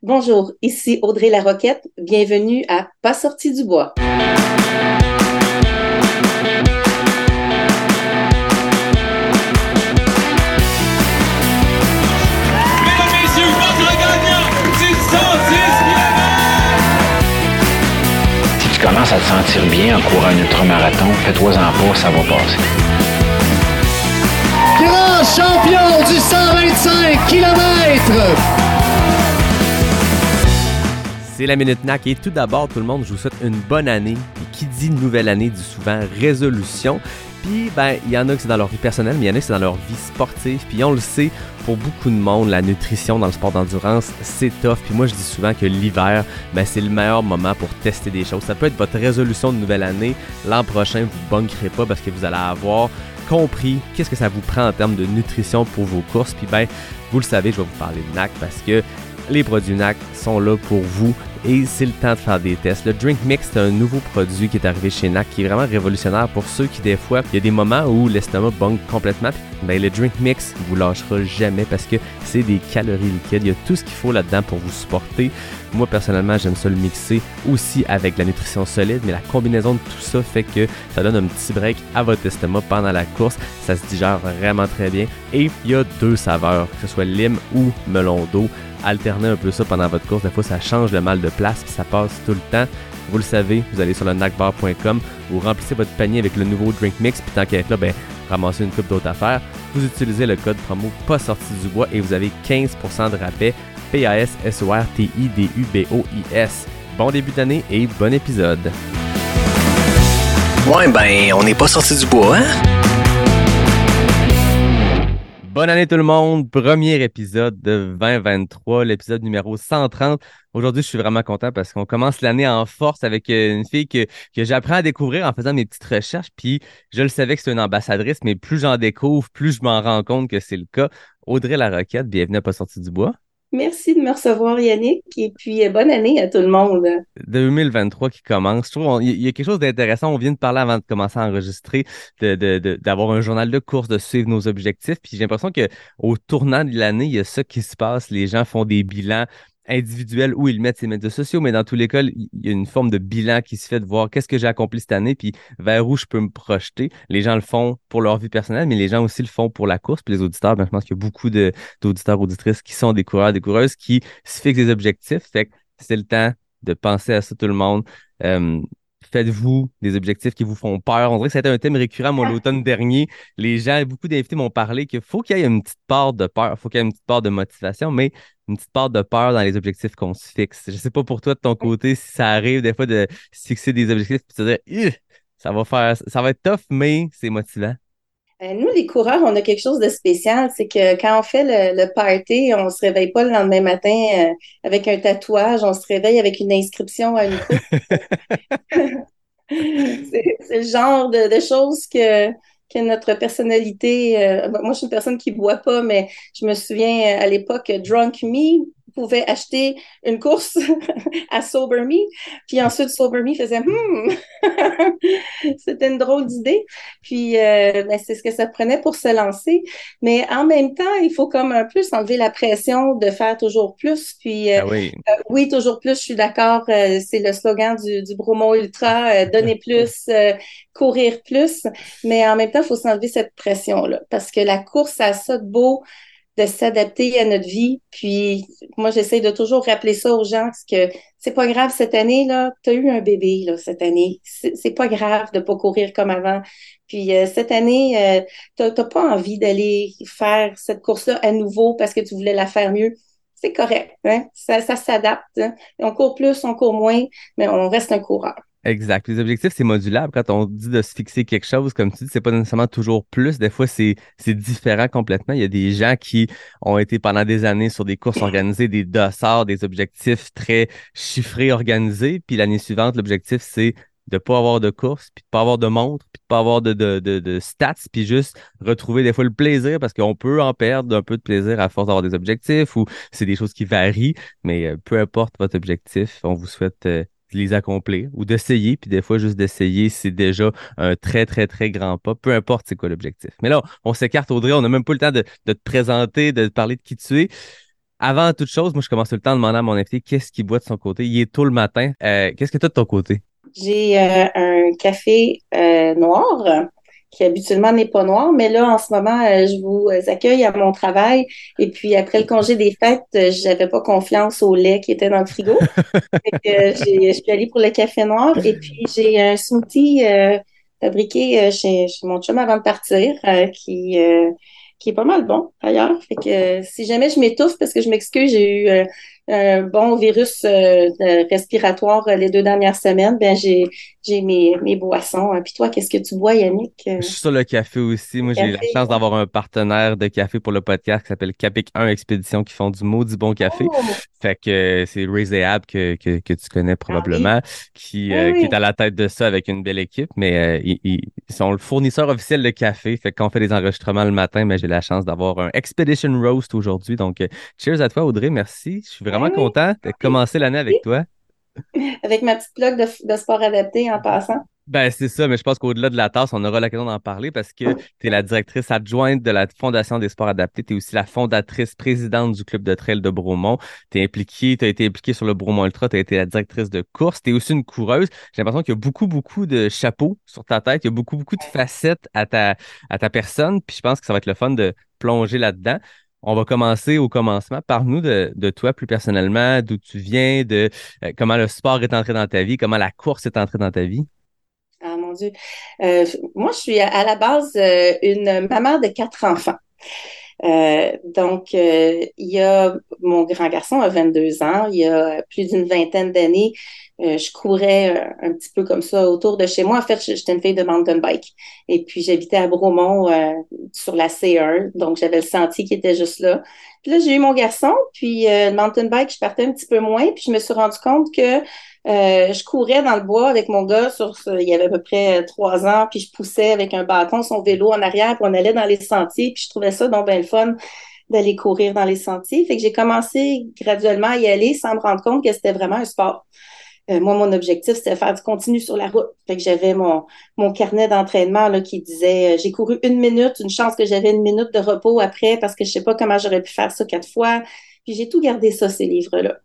Bonjour, ici Audrey Laroquette. Bienvenue à Pas sorti du bois. Si tu commences à te sentir bien en courant un ultramarathon, fais-toi-en pas, ça va passer. Grand champion du 125 km, c'est la Minute NAC et tout d'abord, tout le monde, je vous souhaite une bonne année. Et qui dit nouvelle année dit souvent résolution. Puis, ben, il y en a que c'est dans leur vie personnelle, mais il y en a que c'est dans leur vie sportive. Puis, on le sait, pour beaucoup de monde, la nutrition dans le sport d'endurance, c'est tough. Puis, moi, je dis souvent que l'hiver, ben, c'est le meilleur moment pour tester des choses. Ça peut être votre résolution de nouvelle année. L'an prochain, vous ne bunkerez pas parce que vous allez avoir compris qu'est-ce que ça vous prend en termes de nutrition pour vos courses. Puis, ben, vous le savez, je vais vous parler de NAC parce que les produits NAC sont là pour vous et c'est le temps de faire des tests. Le Drink Mix, c'est un nouveau produit qui est arrivé chez NAC qui est vraiment révolutionnaire pour ceux qui, des fois, il y a des moments où l'estomac bang complètement. Ben, le Drink Mix vous lâchera jamais parce que c'est des calories liquides. Il y a tout ce qu'il faut là-dedans pour vous supporter. Moi, personnellement, j'aime ça le mixer aussi avec la nutrition solide, mais la combinaison de tout ça fait que ça donne un petit break à votre estomac pendant la course. Ça se digère vraiment très bien. Et il y a deux saveurs, que ce soit lime ou melon d'eau alterner un peu ça pendant votre course. Des fois, ça change le mal de place, puis ça passe tout le temps. Vous le savez, vous allez sur le nacbar.com, vous remplissez votre panier avec le nouveau Drink Mix, puis tant qu'à être là, ben, ramassez une coupe d'autres affaires. Vous utilisez le code promo pas sorti du bois et vous avez 15% de rabais. P-A-S-S-O-R-T-I-D-U-B-O-I-S. Bon début d'année et bon épisode. Ouais, ben, on n'est pas sorti du bois, hein? Bonne année tout le monde, premier épisode de 2023, l'épisode numéro 130. Aujourd'hui, je suis vraiment content parce qu'on commence l'année en force avec euh, une fille que, que j'apprends à découvrir en faisant mes petites recherches. Puis je le savais que c'est une ambassadrice, mais plus j'en découvre, plus je m'en rends compte que c'est le cas. Audrey Laroquette, bienvenue à Pas sorti du bois. Merci de me recevoir, Yannick, et puis euh, bonne année à tout le monde. 2023 qui commence. Je trouve il y a quelque chose d'intéressant. On vient de parler avant de commencer à enregistrer, d'avoir de, un journal de course, de suivre nos objectifs. Puis j'ai l'impression que au tournant de l'année, il y a ça qui se passe. Les gens font des bilans individuel où ils mettent ses médias sociaux, mais dans tous les cas, il y a une forme de bilan qui se fait de voir qu'est-ce que j'ai accompli cette année, puis vers où je peux me projeter. Les gens le font pour leur vie personnelle, mais les gens aussi le font pour la course. Puis les auditeurs, ben, je pense qu'il y a beaucoup d'auditeurs, auditrices qui sont des coureurs, des coureuses, qui se fixent des objectifs. Fait que c'est le temps de penser à ça tout le monde. Euh, Faites-vous des objectifs qui vous font peur? On dirait que c'était un thème récurrent, moi, l'automne dernier. Les gens, beaucoup d'invités m'ont parlé qu'il faut qu'il y ait une petite part de peur, il faut qu'il y ait une petite part de motivation, mais une petite part de peur dans les objectifs qu'on se fixe. Je sais pas pour toi, de ton côté, si ça arrive des fois de se fixer des objectifs et de se dire, ça va faire, ça va être tough, mais c'est motivant. Euh, nous, les coureurs, on a quelque chose de spécial. C'est que quand on fait le, party, on se réveille pas le lendemain matin euh, avec un tatouage, on se réveille avec une inscription à une coupe. c'est le genre de, choses que, que notre personnalité. Euh, moi, je suis une personne qui boit pas, mais je me souviens à l'époque, Drunk Me, pouvait acheter une course à Sober Me. Puis ensuite, Sober Me faisait hmm, c'était une drôle d'idée. Puis euh, ben, c'est ce que ça prenait pour se lancer. Mais en même temps, il faut comme un peu s'enlever la pression de faire toujours plus. Puis euh, ah euh, oui. toujours plus, je suis d'accord. c'est le slogan du, du Bromo Ultra, donner plus, courir plus. Mais en même temps, il faut s'enlever cette pression-là. Parce que la course, a ça de beau de s'adapter à notre vie. Puis moi, j'essaie de toujours rappeler ça aux gens parce que c'est pas grave cette année, là, tu as eu un bébé là, cette année. C'est pas grave de pas courir comme avant. Puis euh, cette année, euh, tu n'as pas envie d'aller faire cette course-là à nouveau parce que tu voulais la faire mieux. C'est correct, hein? ça, ça s'adapte. Hein? On court plus, on court moins, mais on reste un coureur. Exact. Les objectifs, c'est modulable. Quand on dit de se fixer quelque chose, comme tu dis, c'est pas nécessairement toujours plus. Des fois, c'est différent complètement. Il y a des gens qui ont été pendant des années sur des courses organisées, des dossards, des objectifs très chiffrés, organisés. Puis l'année suivante, l'objectif, c'est de pas avoir de course, puis de pas avoir de montre, puis de pas avoir de, de, de, stats, puis juste retrouver des fois le plaisir, parce qu'on peut en perdre un peu de plaisir à force d'avoir des objectifs, ou c'est des choses qui varient, mais euh, peu importe votre objectif, on vous souhaite euh, de les accomplir ou d'essayer. Puis des fois, juste d'essayer, c'est déjà un très, très, très grand pas, peu importe c'est quoi l'objectif. Mais là, on s'écarte, Audrey, on n'a même pas le temps de, te présenter, de parler de qui tu es. Avant toute chose, moi, je commence tout le temps à demander à mon invité qu'est-ce qu'il boit de son côté. Il est tôt le matin. Euh, qu'est-ce que tu as de ton côté? J'ai euh, un café euh, noir qui habituellement n'est pas noir, mais là, en ce moment, je vous accueille à mon travail. Et puis, après le congé des fêtes, j'avais pas confiance au lait qui était dans le frigo. je suis allée pour le café noir. Et puis, j'ai un smoothie fabriqué chez, chez, mon chum avant de partir qui qui est pas mal bon d'ailleurs. Fait que si jamais je m'étouffe, parce que je m'excuse, j'ai eu un bon virus euh, respiratoire euh, les deux dernières semaines, ben j'ai j'ai mes, mes boissons. Puis toi, qu'est-ce que tu bois, Yannick? Je suis sur le café aussi. Moi, j'ai eu la chance d'avoir un partenaire de café pour le podcast qui s'appelle Capic 1 Expédition qui font du maudit bon café. Oh! Fait que c'est Ray Ab que, que, que, tu connais probablement, qui, euh, qui est à la tête de ça avec une belle équipe, mais ils, sont le fournisseur officiel de café. Fait qu'on fait des enregistrements le matin, mais j'ai la chance d'avoir un Expedition Roast aujourd'hui. Donc, cheers à toi, Audrey. Merci. Je suis vraiment content de commencer l'année avec toi. Avec ma petite blog de, sport adapté en passant. Ben, c'est ça, mais je pense qu'au-delà de la tasse, on aura l'occasion d'en parler parce que tu es la directrice adjointe de la Fondation des sports adaptés. Tu es aussi la fondatrice présidente du club de trail de Bromont. Tu es impliquée, tu as été impliquée sur le Bromont Ultra, tu as été la directrice de course. Tu es aussi une coureuse. J'ai l'impression qu'il y a beaucoup, beaucoup de chapeaux sur ta tête. Il y a beaucoup, beaucoup de facettes à ta, à ta personne. Puis je pense que ça va être le fun de plonger là-dedans. On va commencer au commencement. Parle-nous de, toi plus personnellement, d'où tu viens, de euh, comment le sport est entré dans ta vie, comment la course est entrée dans ta vie. Ah mon Dieu. Euh, moi, je suis à la base euh, une maman de quatre enfants. donc, il y a mon grand garçon a 22 ans, il y a plus d'une vingtaine d'années, euh, je courais euh, un petit peu comme ça autour de chez moi. En fait, j'étais une fille de mountain bike. Et puis, j'habitais à Bromont euh, sur la C1. Donc, j'avais le sentier qui était juste là. Puis là, j'ai eu mon garçon. Puis, le mountain bike, je partais un petit peu moins. Puis, je me suis rendu compte que je courais dans le bois avec mon gars. Sur, il y avait à peu près trois ans. Puis, je poussais avec un bâton son vélo en arrière. Puis, on allait dans les sentiers. Puis, je trouvais ça donc bien le fun d'aller courir dans les sentiers. Fait que j'ai commencé graduellement à y aller sans me rendre compte que c'était vraiment un sport. Euh, moi, mon objectif, c'était faire du continu sur la route. Fait que j'avais mon, mon carnet d'entraînement là, qui disait euh, j'ai couru une minute, une chance que j'avais une minute de repos après parce que je sais pas comment j'aurais pu faire ça quatre fois. Puis j'ai tout gardé ça, ces livres-là.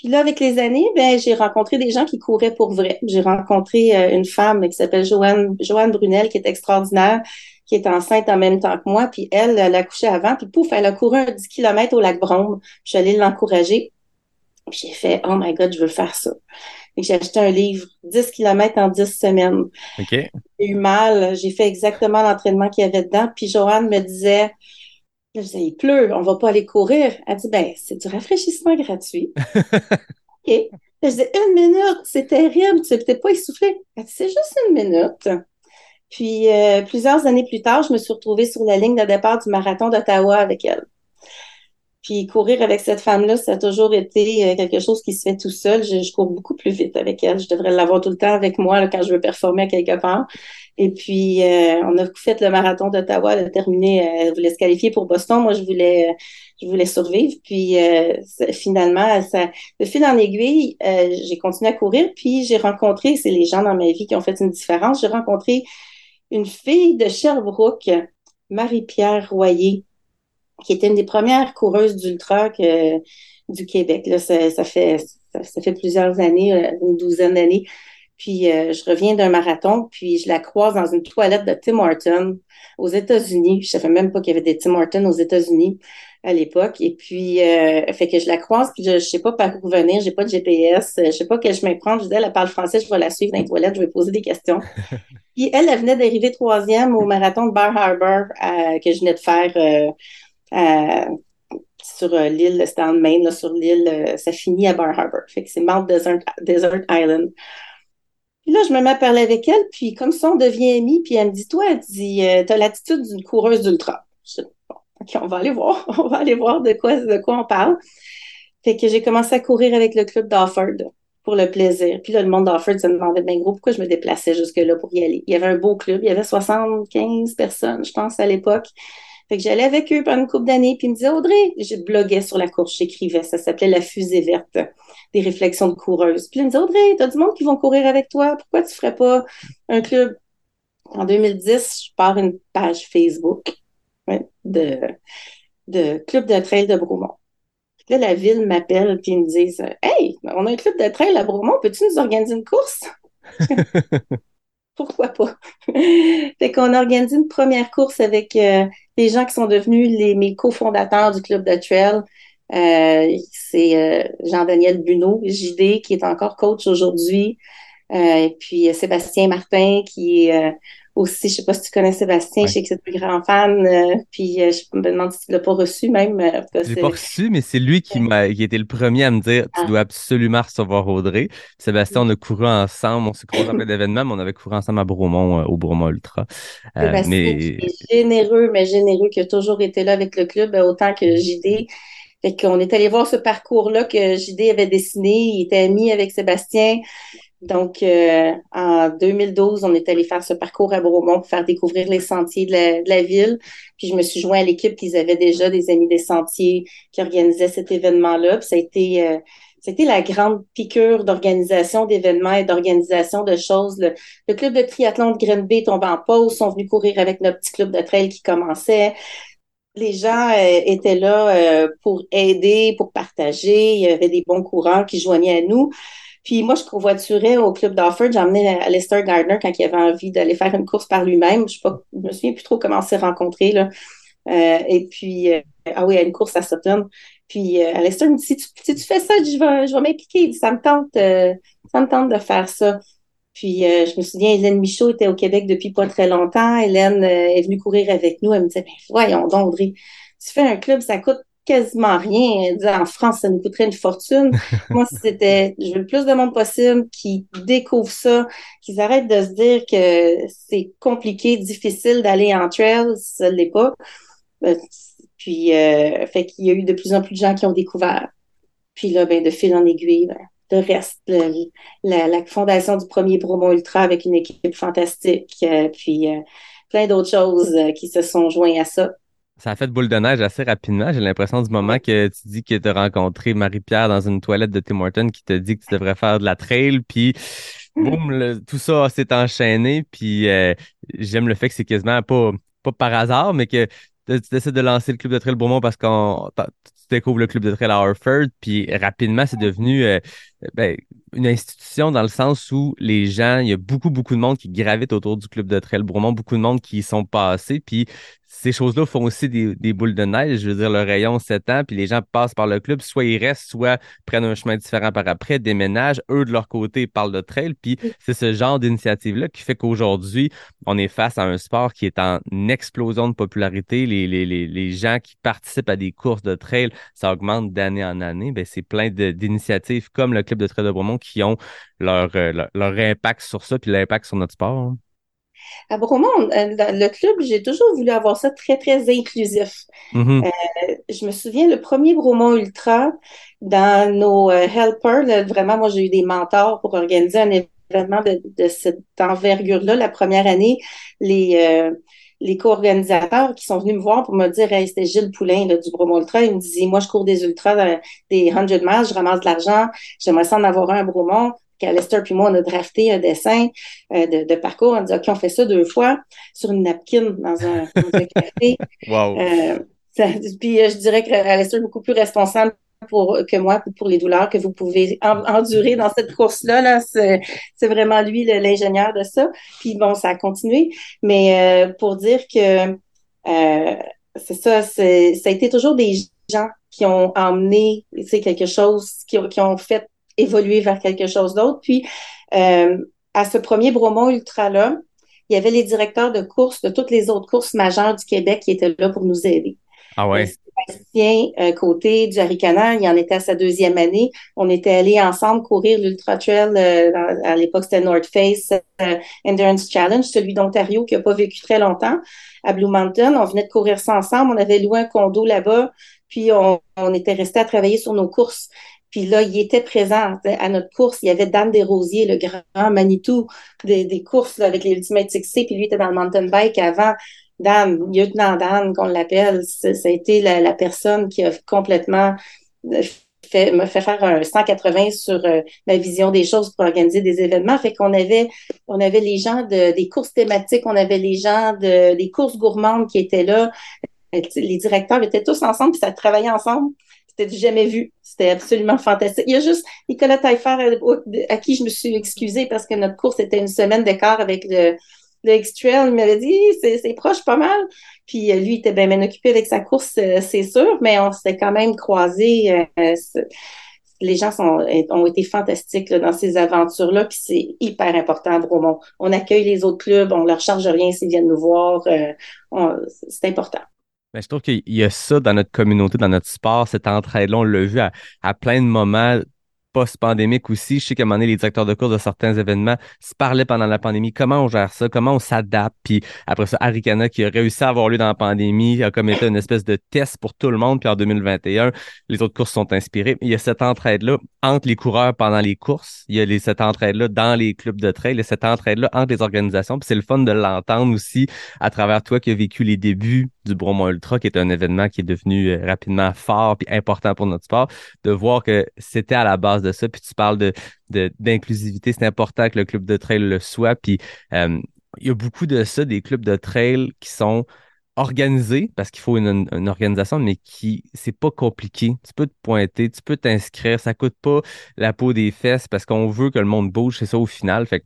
Puis là, avec les années, ben, j'ai rencontré des gens qui couraient pour vrai. J'ai rencontré euh, une femme qui s'appelle Joanne, Joanne Brunel, qui est extraordinaire, qui est enceinte en même temps que moi. Puis elle, elle a couché avant, puis pouf, elle a couru un 10 km au lac Brome. Je suis allée l'encourager j'ai fait, oh my God, je veux faire ça. Et j'ai acheté un livre, 10 km en 10 semaines. J'ai eu mal, j'ai fait exactement l'entraînement qu'il y avait dedans. Puis Joanne me disait, je disais, il pleut, on va pas aller courir. Elle dit, ben, c'est du rafraîchissement gratuit. OK. Je disais, une minute, c'est terrible, tu n'es peut-être pas essoufflé. Elle dit, c'est juste une minute. Puis, euh, plusieurs années plus tard, je me suis retrouvée sur la ligne de départ du marathon d'Ottawa avec elle. Puis courir avec cette femme-là, ça a toujours été euh, quelque chose qui se fait tout seul. Je, cours beaucoup plus vite avec elle. Je devrais l'avoir tout le temps avec moi quand je veux performer à quelque part. Et puis, euh, on a fait le marathon d'Ottawa, elle a terminé, euh, elle voulait se qualifier pour Boston. Moi, je voulais, je voulais survivre. Puis, finalement, ça, de fil en aiguille, j'ai continué à courir. Puis, j'ai rencontré, c'est les gens dans ma vie qui ont fait une différence. J'ai rencontré une fille de Sherbrooke, Marie-Pierre Royer, qui était une des premières coureuses d'ultra du Québec. Là, ça, fait ça, fait plusieurs années, euh, une douzaine d'années. Puis euh, je reviens d'un marathon, puis je la croise dans une toilette de Tim Horton aux États-Unis. Je savais même pas qu'il y avait des Tim Hortons aux États-Unis à l'époque. Et puis, euh, fait que je la croise, puis je, je sais pas par où venir, j'ai pas de GPS, je sais pas quel chemin prendre. Je dis, elle, parle français, je vais la suivre dans les toilettes, je vais poser des questions. puis elle, elle venait d'arriver troisième au marathon de Bar Harbor que je venais de faire sur euh, l'île, c'était en Maine, sur l'île, euh, ça finit à Bar Harbor. Fait que c'est Mount Desert, Island. Puis là, je me mets à parler avec elle, puis comme ça, on devient amis, puis elle me dit, toi, elle dit, euh, t'as l'attitude d'une coureuse d'ultra. Je dis, bon, OK, on va aller voir, on va aller voir de quoi, de quoi on parle. Fait que j'ai commencé à courir avec le club d'Offord pour le plaisir. Puis là, le monde d'Offord se demandait bien gros pourquoi je me déplaçais jusque-là pour y aller? Il y avait un beau club, il y avait 75 personnes, je pense, à l'époque. Fait que j'allais avec eux pendant une couple d'années, puis ils me disaient Audrey, je bloguais sur la course, j'écrivais, ça s'appelait La fusée verte, des réflexions de coureuse. Puis ils me disaient Audrey, t'as du monde qui vont courir avec toi, pourquoi tu ferais pas un club? En 2010, je pars une page Facebook de, de Club de trail de Bromont. Là, la ville m'appelle puis ils me disent Hey, on a un club de trail à Bromont, peux-tu nous organiser une course? Pourquoi pas? fait qu'on a organisé une première course avec euh, les gens qui sont devenus les, mes cofondateurs du club de trail. Euh, c'est euh, Jean-Daniel Bunot, JD, qui est encore coach aujourd'hui. et puis Sébastien Martin, qui est aussi, je sais pas si tu connais Sébastien, je sais que c'est un grand fan, euh, puis euh, je me demande si tu l'as pas reçu même. Euh, je l'ai pas reçu, mais c'est lui qui m'a qui était le premier à me dire tu ah. dois absolument recevoir Audrey. Sébastien, on a couru ensemble, on s'est croisé en plein d'événements, mais on avait couru ensemble à Bromont, au Bromont Ultra. Mais... est généreux, mais généreux, qui a toujours été là avec le club, autant que JD. Fait qu'on est allé voir ce parcours-là que JD avait dessiné. Il était ami avec Sébastien. Donc, euh, en 2012, on est allé faire ce parcours à Bromont pour faire découvrir les sentiers de la, ville. Puis, je me suis joint à l'équipe qu'ils avaient déjà des amis des sentiers qui organisaient cet événement-là. Puis, ça a été, euh, la grande piqûre d'organisation d'événements et d'organisation de choses. Le, club de triathlon de Green Bay tombe en pause, sont venus courir avec notre petit club de trail qui commençait. Les gens euh, étaient là pour aider, pour partager. Il y avait des bons coureurs qui joignaient à nous. Puis moi, je covoiturais au club d'Offord. J'ai emmené Lester Gardner quand il avait envie d'aller faire une course par lui-même. Je ne me souviens plus trop comment on s'est rencontrés. Là. Euh, et puis, euh, ah oui, à une course à Sutton. Puis euh, Lester me dit, si tu, fais ça, je vais, je m'impliquer. Ça me tente, ça me tente de faire ça. Puis je me souviens, Hélène Michaud était au Québec depuis pas très longtemps. Hélène est venue courir avec nous. Elle me disait, ben, voyons donc, Audrey, tu fais un club, ça coûte quasiment rien. En France, ça nous coûterait une fortune. Moi, c'était, je veux le plus de monde possible qui découvre ça, qu'ils arrêtent de se dire que c'est compliqué, difficile d'aller en trail, ça ne l'est pas. Euh, puis, euh, fait qu'il y a eu de plus en plus de gens qui ont découvert. Puis là, ben, de fil en aiguille, ben, de reste, la, fondation du premier Bromont Ultra avec une équipe fantastique, euh, puis plein d'autres choses qui se sont joints à ça ça a fait boule de neige assez rapidement. J'ai l'impression du moment que tu dis que tu as rencontré Marie-Pierre dans une toilette de Tim Horton qui te dit que tu devrais faire de la trail, puis boum, tout ça s'est enchaîné. Puis euh, j'aime le fait que c'est quasiment pas, pas par hasard, mais que tu décides de lancer le club de trail Beaumont parce qu'on tu découvres le club de trail à Harford, puis rapidement, c'est devenu euh, ben, une institution dans le sens où les gens, il y a beaucoup, beaucoup de monde qui gravite autour du club de trail Bromont, beaucoup de monde qui y sont passés, puis ces choses-là font aussi des, boules de neige. Je veux dire, le rayon s'étend, puis les gens passent par le club, soit ils restent, soit prennent un chemin différent par après, déménagent. Eux, de leur côté, parlent de trail. Puis c'est ce genre d'initiative-là qui fait qu'aujourd'hui, on est face à un sport qui est en explosion de popularité. Les, les, les, les gens qui participent à des courses de trail, ça augmente d'année en année. Ben, c'est plein d'initiatives comme le Club de trail de Bromont qui ont leur, euh, leur, impact sur ça, puis l'impact sur notre sport. Hein. À Bromont, euh, le club, j'ai toujours voulu avoir ça très, très inclusif. Mm-hmm. Euh, je me souviens, le premier Bromont Ultra, dans nos euh, helpers, vraiment, moi, j'ai eu des mentors pour organiser un événement de, cette envergure-là. La première année, les, les co-organisateurs qui sont venus me voir pour me dire hey, c'était Gilles Poulain du Bromont Ultra. Il me disait Moi, je cours des ultras, des 100 miles, je ramasse de l'argent, j'aimerais ça en avoir un à Bromont qu'Alester puis moi, on a drafté un dessin euh, de, parcours. On a dit, OK, on fait ça deux fois sur une napkin dans un, café. wow. Euh, puis euh, je dirais qu'Alester est beaucoup plus responsable pour, que moi pour les douleurs que vous pouvez endurer dans cette course-là. Là, c'est vraiment lui l'ingénieur de ça. Puis bon, ça a continué. Mais pour dire que c'est ça, ça a été toujours des gens qui ont emmené quelque chose, qui, qui ont fait évoluer vers quelque chose d'autre. Puis, euh, à ce premier Bromont Ultra-là, il y avait les directeurs de courses de toutes les autres courses majeures du Québec qui étaient là pour nous aider. Ah ouais? Euh, Côté du Haricana, il en était à sa deuxième année. On était allés ensemble courir l'Ultra Trail, euh, à l'époque c'était North Face Endurance Challenge, celui d'Ontario qui n'a pas vécu très longtemps, à Blue Mountain. On venait de courir ça ensemble. On avait loué un condo là-bas, puis on, on était resté à travailler sur nos courses. Puis là, il était présent à notre course. Il y avait Dan Desrosiers, le grand Manitou des, courses avec les Ultimate 6C. Puis lui était dans le mountain bike avant. Dan, lieutenant Dan, qu'on l'appelle, ça, a été la, personne qui a complètement euh, fait, me fait faire un 180 sur euh, ma vision des choses pour organiser des événements. Fait qu'on avait, on avait les gens de, des courses thématiques, on avait les gens de, des courses gourmandes qui étaient là. Les directeurs étaient tous ensemble, puis ça travaillait ensemble c'était jamais vu. C'était absolument fantastique. Il y a juste Nicolas Taillefer à, qui je me suis excusée parce que notre course était une semaine d'écart avec le, le X-Trail. Il dit, c'est proche pas mal. Puis lui, il était bien, occupé avec sa course, c'est sûr, mais on s'est quand même croisés les gens sont, ont été fantastiques dans ces aventures-là, puis c'est hyper important à Bromont. On accueille les autres clubs, on leur charge rien s'ils viennent nous voir. Euh, c'est important. Je trouve qu'il y a ça dans notre communauté, dans notre sport, cette entraide-là, on l'a vu à, plein de moments post-pandémique aussi. Je sais qu'à un moment donné, les directeurs de course de certains événements se parlaient pendant la pandémie. Comment on gère ça? Comment on s'adapte? Puis après ça, Arikana, qui a réussi à avoir lieu dans la pandémie, a comme été une espèce de test pour tout le monde. Puis en 2021, les autres courses sont inspirées. Il y a cette entraide-là entre les coureurs pendant les courses. Il y a cette entraide-là dans les clubs de trail. Il y a cette entraide-là entre les organisations. Puis c'est le fun de l'entendre aussi à travers toi qui as vécu les débuts du Bromont Ultra, qui est un événement qui est devenu euh, rapidement fort puis important pour notre sport, de voir que c'était à la base de ça. Puis tu parles de, d'inclusivité, c'est important que le club de trail le soit. Puis euh, il y a beaucoup de ça, des clubs de trail qui sont organisés parce qu'il faut une, organisation, mais qui c'est pas compliqué. Tu peux te pointer, tu peux t'inscrire, ça coûte pas la peau des fesses parce qu'on veut que le monde bouge, c'est ça au final. Fait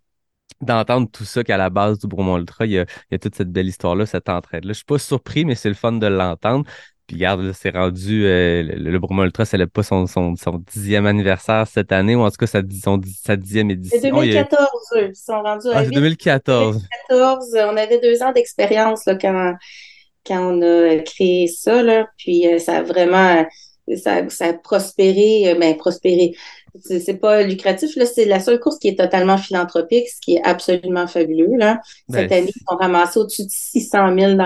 d'entendre tout ça qu'à la base du Bromont Ultra, il y, a, toute cette belle histoire-là, cette entraide-là. Je suis pas surpris, mais c'est le fun de l'entendre. Puis regarde, c'est rendu euh, le, le Bromont Ultra célèbre pas son, son, son, dixième anniversaire cette année, ou en tout cas sa, sa dixième édition. C'est 2014, ils sont rendus à ah, 2014. 2014. On avait deux ans d'expérience quand, quand on a créé ça, là. Puis euh, ça a vraiment ça, ça a prospéré, euh, ben prospéré. C'est pas lucratif, là, c'est la seule course qui est totalement philanthropique, ce qui est absolument fabuleux. Là. Cette ben, année, ils ont ramassé au-dessus de 600 000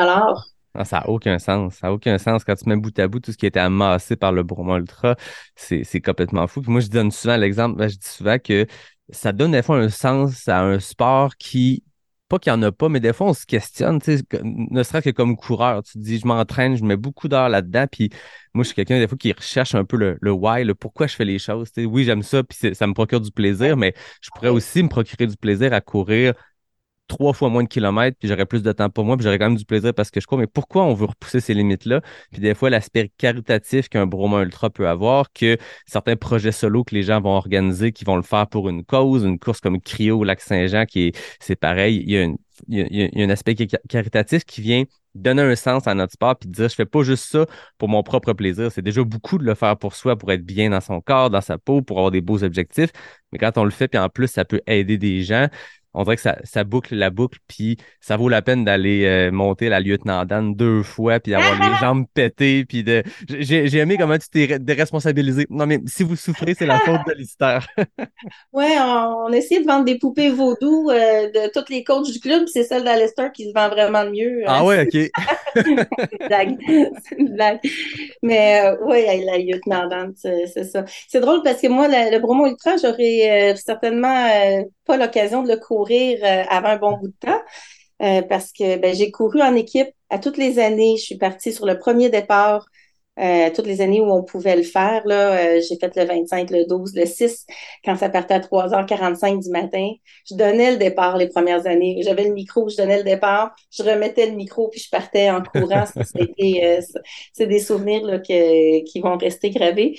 ah, ça n'a aucun sens. Ça n'a aucun sens. Quand tu mets bout à bout tout ce qui a été amassé par le Bromont Ultra, c'est complètement fou. moi, je donne souvent l'exemple, ben, je dis souvent que ça donne des fois un sens à un sport qui, pas qu'il n'y en a pas, mais des fois, on se questionne, ne serait-ce que comme coureur. Tu te dis, je m'entraîne, je mets beaucoup d'heures là-dedans, puis moi, je suis quelqu'un, des fois, qui recherche un peu le, le why, le pourquoi je fais les choses. oui, j'aime ça, puis ça me procure du plaisir, mais je pourrais aussi me procurer du plaisir à courir trois fois moins de kilomètres, puis j'aurais plus de temps pour moi, puis j'aurais quand même du plaisir parce que je crois, mais pourquoi on veut repousser ces limites-là? Puis des fois, l'aspect caritatif qu'un Broma Ultra peut avoir, que certains projets solo que les gens vont organiser, qui vont le faire pour une cause, une course comme Cryo au Lac-Saint-Jean, qui est, c'est pareil, il y, a une, il, y a, un aspect caritatif qui vient donner un sens à notre sport puis dire je fais pas juste ça pour mon propre plaisir. C'est déjà beaucoup de le faire pour soi, pour être bien dans son corps, dans sa peau, pour avoir des beaux objectifs. Mais quand on le fait, puis en plus, ça peut aider des gens, on dirait que ça, boucle la boucle, puis ça vaut la peine d'aller euh, monter la lieutenant Dan deux fois, puis avoir les jambes pétées, puis de. J'ai aimé comment tu t'es déresponsabilisé. Non, mais si vous souffrez, c'est la faute de l'histoire. oui, on, essaie de vendre des poupées vaudou euh, de toutes les coachs du club, c'est celle d'Alester qui se vend vraiment le mieux. Ah ouais, ok. c'est une blague. C'est une blague. Mais euh, oui, la lieutenant Dan, c'est ça. C'est drôle parce que moi, le Bromo Ultra, j'aurais certainement pas l'occasion de le courir euh, avant un bon bout de temps. Euh, parce que ben, j'ai couru en équipe à toutes les années. Je suis partie sur le premier départ, euh, toutes les années où on pouvait le faire. Là, j'ai fait le 25, le 12, le 6, quand ça partait à 3h45 du matin. Je donnais le départ les premières années. J'avais le micro, je donnais le départ, je remettais le micro, puis je partais en courant. c'est des souvenirs là, qui vont rester gravés.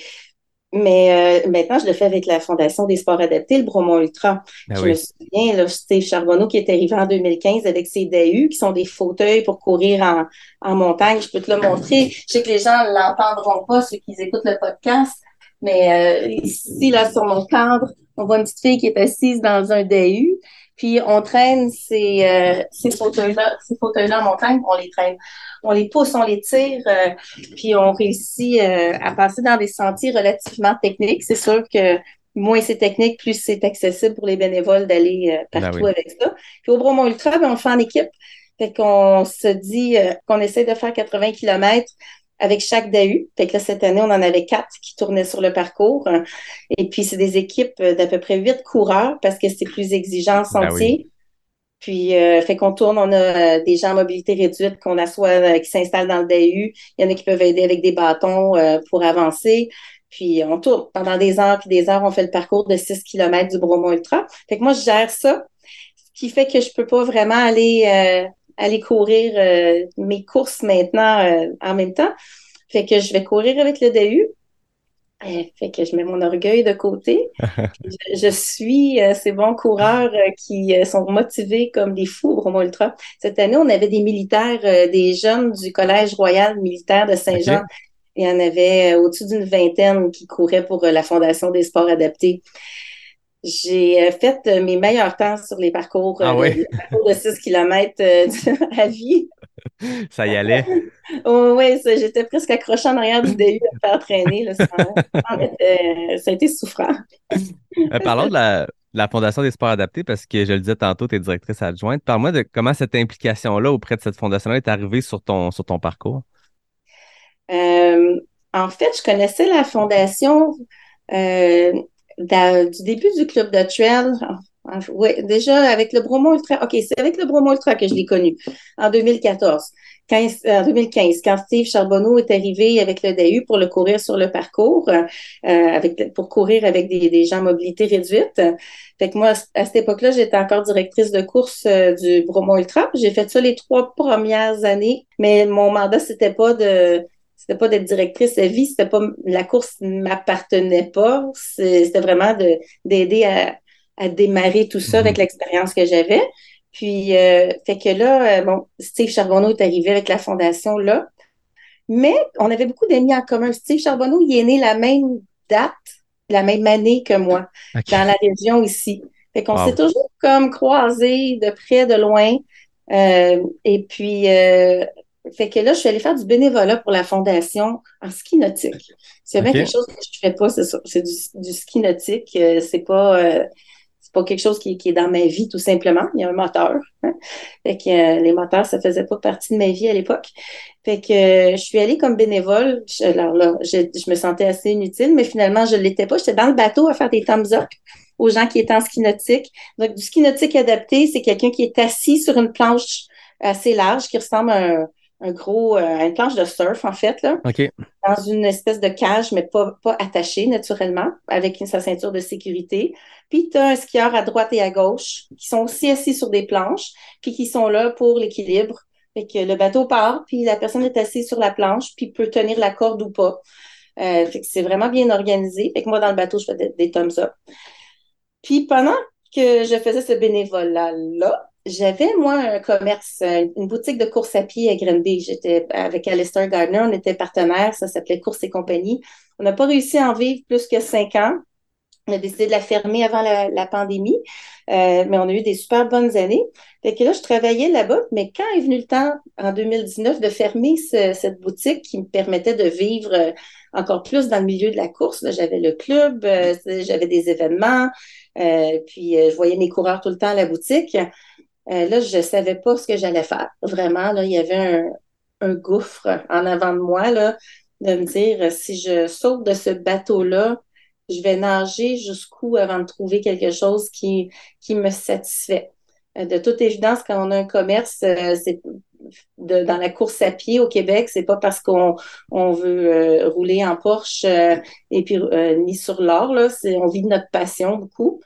Mais euh, maintenant, je le fais avec la Fondation des sports adaptés, le Bromont Ultra. Ben je me souviens, là, Steve Charbonneau qui est arrivé en 2015 avec ses DAU, qui sont des fauteuils pour courir en, en montagne. Je peux te le montrer. Je sais que les gens ne l'entendront pas, ceux qui écoutent le podcast. Mais euh, ici, là, sur mon cadre, on voit une petite fille qui est assise dans un DAU. Puis on traîne ces, euh, ces fauteuils-là, ces fauteuils-là en montagne, on les traîne. On les pousse, on les tire, euh, puis on réussit euh, à passer dans des sentiers relativement techniques. C'est sûr que moins c'est technique, plus c'est accessible pour les bénévoles d'aller ben partout avec ça. Puis au Bromont Ultra, ben, on le fait en équipe. Fait qu'on se dit qu'on essaie de faire 80 kilomètres avec chaque DAU. Fait que là, cette année, on en avait quatre qui tournaient sur le parcours. Et puis, c'est des équipes d'à peu près huit coureurs parce que c'est plus exigeant en ben sentier. Puis, euh, fait qu'on tourne, on a euh, des gens en mobilité réduite qu'on assoit, euh, qui s'installent dans le DAU. Il y en a qui peuvent aider avec des bâtons pour avancer. Puis, on tourne pendant des heures puis des heures. On fait le parcours de 6 km du Bromont Ultra. Fait que moi, je gère ça, ce qui fait que je peux pas vraiment aller aller courir euh, mes courses maintenant euh, en même temps. Fait que je vais courir avec le DU. Euh, fait que je mets mon orgueil de côté. je, je, suis euh, ces bons coureurs qui sont motivés comme des fous au Ultra. Cette année, on avait des militaires, des jeunes du Collège royal militaire de Saint-Jean. Il y en avait au-dessus d'une vingtaine qui couraient pour la Fondation des sports adaptés. J'ai fait mes meilleurs temps sur les parcours, ah les parcours de 6 km à vie. ça y allait. oh, oui, j'étais presque accrochée en arrière du DU à me faire traîner. Là, ça, a été souffrant. Euh, parlons de la, Fondation des sports adaptés, parce que je le disais tantôt, tu es directrice adjointe. Parle-moi de comment cette implication-là auprès de cette fondation-là est arrivée sur ton, sur ton parcours. Euh, en fait, je connaissais la fondation euh, du début du club de trail. Oui, déjà avec le Bromo Ultra. OK, c'est avec le Bromo Ultra que je l'ai connu en 2014. en 2015, quand Steve Charbonneau est arrivé avec le DAU pour le courir sur le parcours, euh, avec, pour courir avec des, des gens à mobilité réduite. Fait que moi, à cette époque-là, j'étais encore directrice de course euh, du Bromo Ultra. J'ai fait ça les trois premières années, mais mon mandat, c'était pas de c'était pas d'être directrice à vie, c'était pas la course m'appartenait pas, c'était vraiment de d'aider à à démarrer tout ça avec mhm. l'expérience que j'avais. Puis, euh, fait que là, euh, bon, Steve Charbonneau est arrivé avec la fondation là. Mais on avait beaucoup d'amis en commun. Steve Charbonneau, il est né la même date, la même année que moi, dans la région ici. Fait qu'on s'est toujours comme croisés de près, de loin. Euh, et puis, fait que là, je suis allée faire du bénévolat pour la fondation en ski nautique. C'est bien quelque chose que je fais pas, c'est ça. C'est du, du, ski nautique. c'est pas c'est pas quelque chose qui, est dans ma vie, tout simplement. Il y a un moteur. Hein. Fait que euh, les moteurs, ça faisait pas partie de ma vie à l'époque. Fait que euh, je suis allée comme bénévole. alors là, je, me sentais assez inutile, mais finalement, je l'étais pas. J'étais dans le bateau à faire des thumbs up aux gens qui étaient en ski nautique. Donc, du ski nautique adapté, c'est quelqu'un qui est assis sur une planche assez large qui ressemble à un, un gros, euh, une planche de surf, en fait, là. Dans une espèce de cage, mais pas, pas attachée naturellement, avec une, sa ceinture de sécurité. Puis tu as un skieur à droite et à gauche qui sont aussi assis sur des planches, puis qui sont là pour l'équilibre. Fait que le bateau part, puis la personne est assise sur la planche, puis peut tenir la corde ou pas. Euh, fait que c'est vraiment bien organisé. Fait que moi, dans le bateau, je fais des, des thumbs up. Puis pendant que je faisais ce bénévolat-là, j'avais, moi, un commerce, une boutique de course à pied à Granby. J'étais avec Alistair Gardner, on était partenaires, ça s'appelait Course et compagnie. On n'a pas réussi à en vivre plus que cinq ans. On a décidé de la fermer avant la, pandémie, euh, mais on a eu des super bonnes années. Fait que là, je travaillais là-bas, mais quand est venu le temps, en 2019, de fermer cette boutique qui me permettait de vivre euh, encore plus dans le milieu de la course, j'avais le club, euh, j'avais des événements, puis je voyais mes coureurs tout le temps à la boutique. Euh, là, je savais pas ce que j'allais faire. Vraiment, là, il y avait un, gouffre en avant de moi, là, de me dire si je saute de ce bateau-là, je vais nager jusqu'où avant de trouver quelque chose qui, qui me satisfait. Euh, de toute évidence, quand on a un commerce, euh, c'est dans la course à pied au Québec, c'est pas parce qu'on on veut rouler en Porsche et puis ni sur l'or là, c'est on vit de notre passion beaucoup.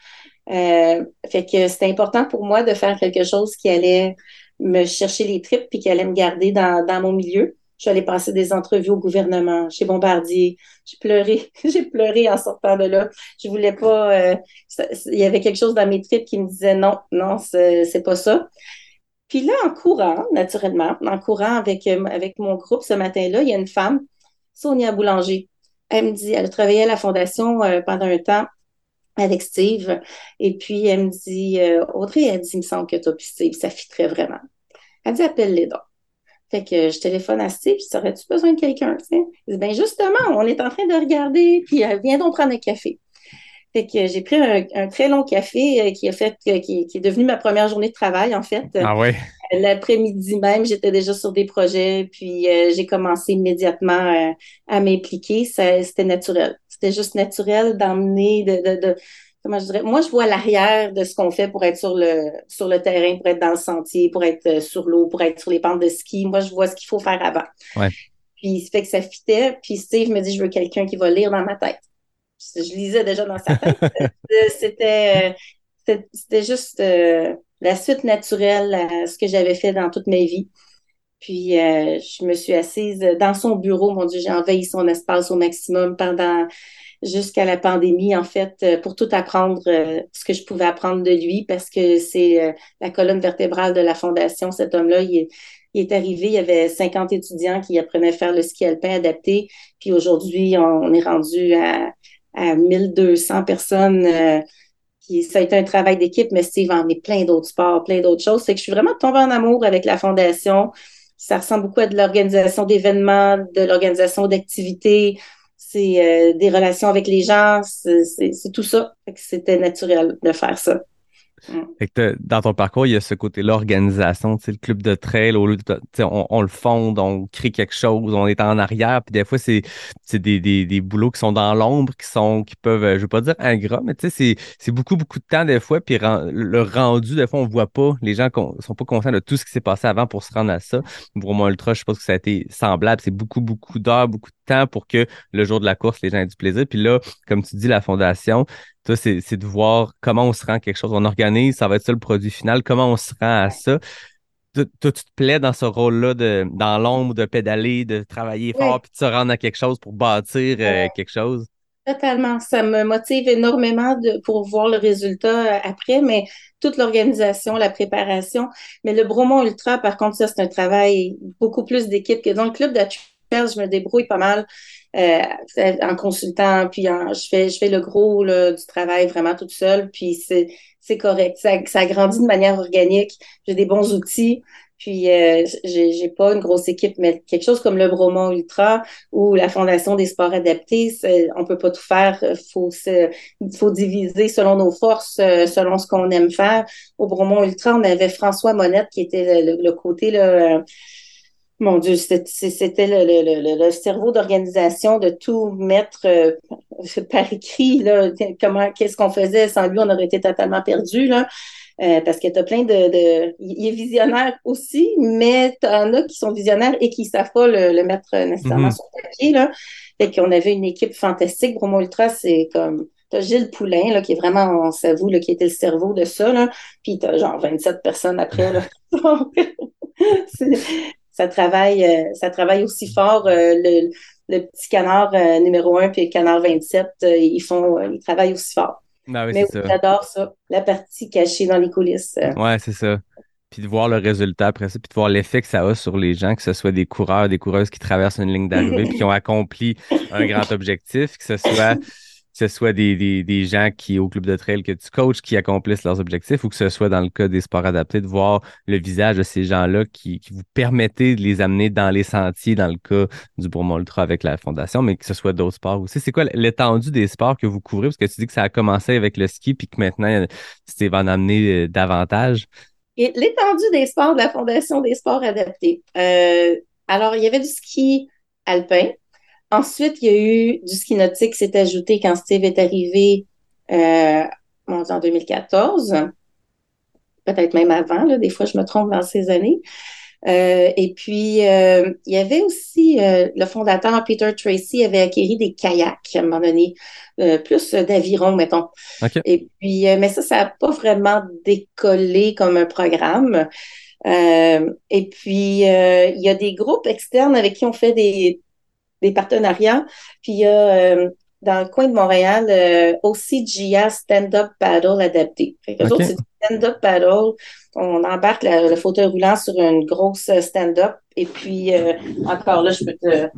Euh, fait que c'était important pour moi de faire quelque chose qui allait me chercher les tripes puis qui allait me garder dans, dans mon milieu. Je suis allée passer des entrevues au gouvernement, chez Bombardier. J'ai pleuré, j'ai pleuré en sortant de là. Je voulais pas. Euh, il y avait quelque chose dans mes tripes qui me disait non, non, c'est pas ça. Puis là, en courant, naturellement, en courant avec, euh, avec mon groupe ce matin-là, il y a une femme, Sonia Boulanger. Elle me dit, elle a travaillé à la Fondation pendant un temps avec Steve. Et puis, elle me dit, euh, Audrey, elle dit, il me semble que toi puis Steve, ça fitterait vraiment. Elle dit, appelle-les donc. Fait que je téléphone à Steve, je aurais-tu besoin de quelqu'un? Il dit, ben justement, on est en train de regarder, puis euh, viens donc prendre un café. Fait que j'ai pris un, très long café euh, qui a fait qui, qui, est devenu ma première journée de travail en fait. Ah ouais? L'après-midi même, j'étais déjà sur des projets, puis j'ai commencé immédiatement à m'impliquer. C'était naturel c'était juste naturel d'emmener, de, de, comment je dirais, moi, je vois l'arrière de ce qu'on fait pour être sur le, sur le terrain, pour être dans le sentier, pour être euh, sur l'eau, pour être sur les pentes de ski. Moi, je vois ce qu'il faut faire avant. Ouais. Puis, ça fait que ça fitait. Puis, Steve me dit, je veux quelqu'un qui va lire dans ma tête. Je, lisais déjà dans sa tête. c'était, c'était juste euh, la suite naturelle à ce que j'avais fait dans toute ma vie. Puis euh, je me suis assise dans son bureau. Mon Dieu, j'ai envahi son espace au maximum pendant jusqu'à la pandémie, en fait, euh, pour tout apprendre euh, ce que je pouvais apprendre de lui, parce que c'est la colonne vertébrale de la fondation. Cet homme-là, il, est arrivé, il y avait 50 étudiants qui apprenaient à faire le ski alpin adapté. Puis aujourd'hui, on, est rendu à, à 1200 personnes ça a été un travail d'équipe, mais Steve en est plein d'autres sports, plein d'autres choses. C'est que je suis vraiment tombée en amour avec la fondation. Ça ressemble beaucoup à de l'organisation d'événements, de l'organisation d'activités. C'est euh, des relations avec les gens. C'est tout ça. C'était naturel de faire ça. Mm. Fait que dans ton parcours, il y a ce côté-là, organisation, le club de trail, au lieu de, on, on, le fonde, on crée quelque chose, on est en arrière, puis des fois, c'est des, des, des boulots qui sont dans l'ombre, qui sont qui peuvent, je veux pas dire ingrats, mais c'est beaucoup, beaucoup de temps des fois, puis le rendu, des fois, on voit pas, les gens sont pas conscients de tout ce qui s'est passé avant pour se rendre à ça. Pour moi, Ultra, je pense que ça a été semblable, c'est beaucoup, beaucoup d'heures, beaucoup de temps pour que le jour de la course, les gens aient du plaisir. Puis là, comme tu dis, la fondation, toi, c'est de voir comment on se rend à quelque chose. On organise, ça va être ça le produit final, comment on se rend à ça. Toi, tu te plais dans ce rôle-là, de dans l'ombre, de pédaler, de travailler fort, puis de se rendre à quelque chose pour bâtir euh, quelque chose? Totalement. Ça me motive énormément de, pour voir le résultat euh, après, mais toute l'organisation, la préparation. Mais le Bromont Ultra, par contre, ça, c'est un travail beaucoup plus d'équipe que dans le club de je me débrouille pas mal en consultant, puis je fais je fais le gros du travail vraiment toute seule, puis c'est c'est correct. Ça, ça grandit de manière organique. J'ai des bons outils. Puis euh, j'ai pas une grosse équipe, mais quelque chose comme le Bromont Ultra ou la Fondation des sports adaptés, on peut pas tout faire. Faut faut diviser selon nos forces, euh, selon ce qu'on aime faire. Au Bromont Ultra, on avait François Monette qui était le, le côté là, mon Dieu, c'était le, cerveau d'organisation de tout mettre euh, par écrit, là, comment, qu'est-ce qu'on faisait? Sans lui, on aurait été totalement perdu, là. Euh, parce que tu as plein de, Il est visionnaire aussi, mais tu en as qui sont visionnaires et qui ne savent pas le, mettre nécessairement mm-hmm. sur papier. Là. Fait qu'on avait une équipe fantastique. Bromo Ultra, c'est comme. T'as Gilles Poulain, là, qui est vraiment, on s'avoue, là, qui était le cerveau de ça, là. Puis t'as genre 27 personnes après, là. ça travaille, euh, ça travaille aussi fort. Euh, le, le, petit canard euh, numéro 1 puis le canard 27, ils font, ils travaillent aussi fort. Ah oui, Mais j'adore ça, la partie cachée dans les coulisses. Ouais, c'est ça. Puis de voir le résultat après ça, puis de voir l'effet que ça a sur les gens, que ce soit des coureurs, des coureuses qui traversent une ligne d'arrivée, puis qui ont accompli un grand objectif, que ce soit ce soit des, gens qui, au club de trail que tu coaches, qui accomplissent leurs objectifs, ou que ce soit dans le cas des sports adaptés, de voir le visage de ces gens-là qui, qui vous permettez de les amener dans les sentiers, dans le cas du Bourmont Ultra avec la Fondation, mais que ce soit d'autres sports aussi. C'est quoi l'étendue des sports que vous couvrez? Parce que tu dis que ça a commencé avec le ski, puis que maintenant, tu va en amener euh, davantage. L'étendue des sports de la Fondation des sports adaptés. Euh, alors, il y avait du ski alpin, Ensuite, il y a eu du ski nautique qui s'est ajouté quand Steve est arrivé euh, en 2014, peut-être même avant, là, des fois je me trompe dans ces années. Euh, et puis, euh, il y avait aussi euh, le fondateur Peter Tracy avait acquis des kayaks à un moment donné, plus d'aviron, mettons. Et puis, mais ça, ça n'a pas vraiment décollé comme un programme. et puis, il y a des groupes externes avec qui on fait des, des partenariats. Puis il y a euh, dans le coin de Montréal euh, aussi GIA Stand-Up Paddle adapté. Fait que c'est stand-up paddle. On embarque le fauteuil roulant sur une grosse stand-up. Et puis, euh, encore là, je peux te.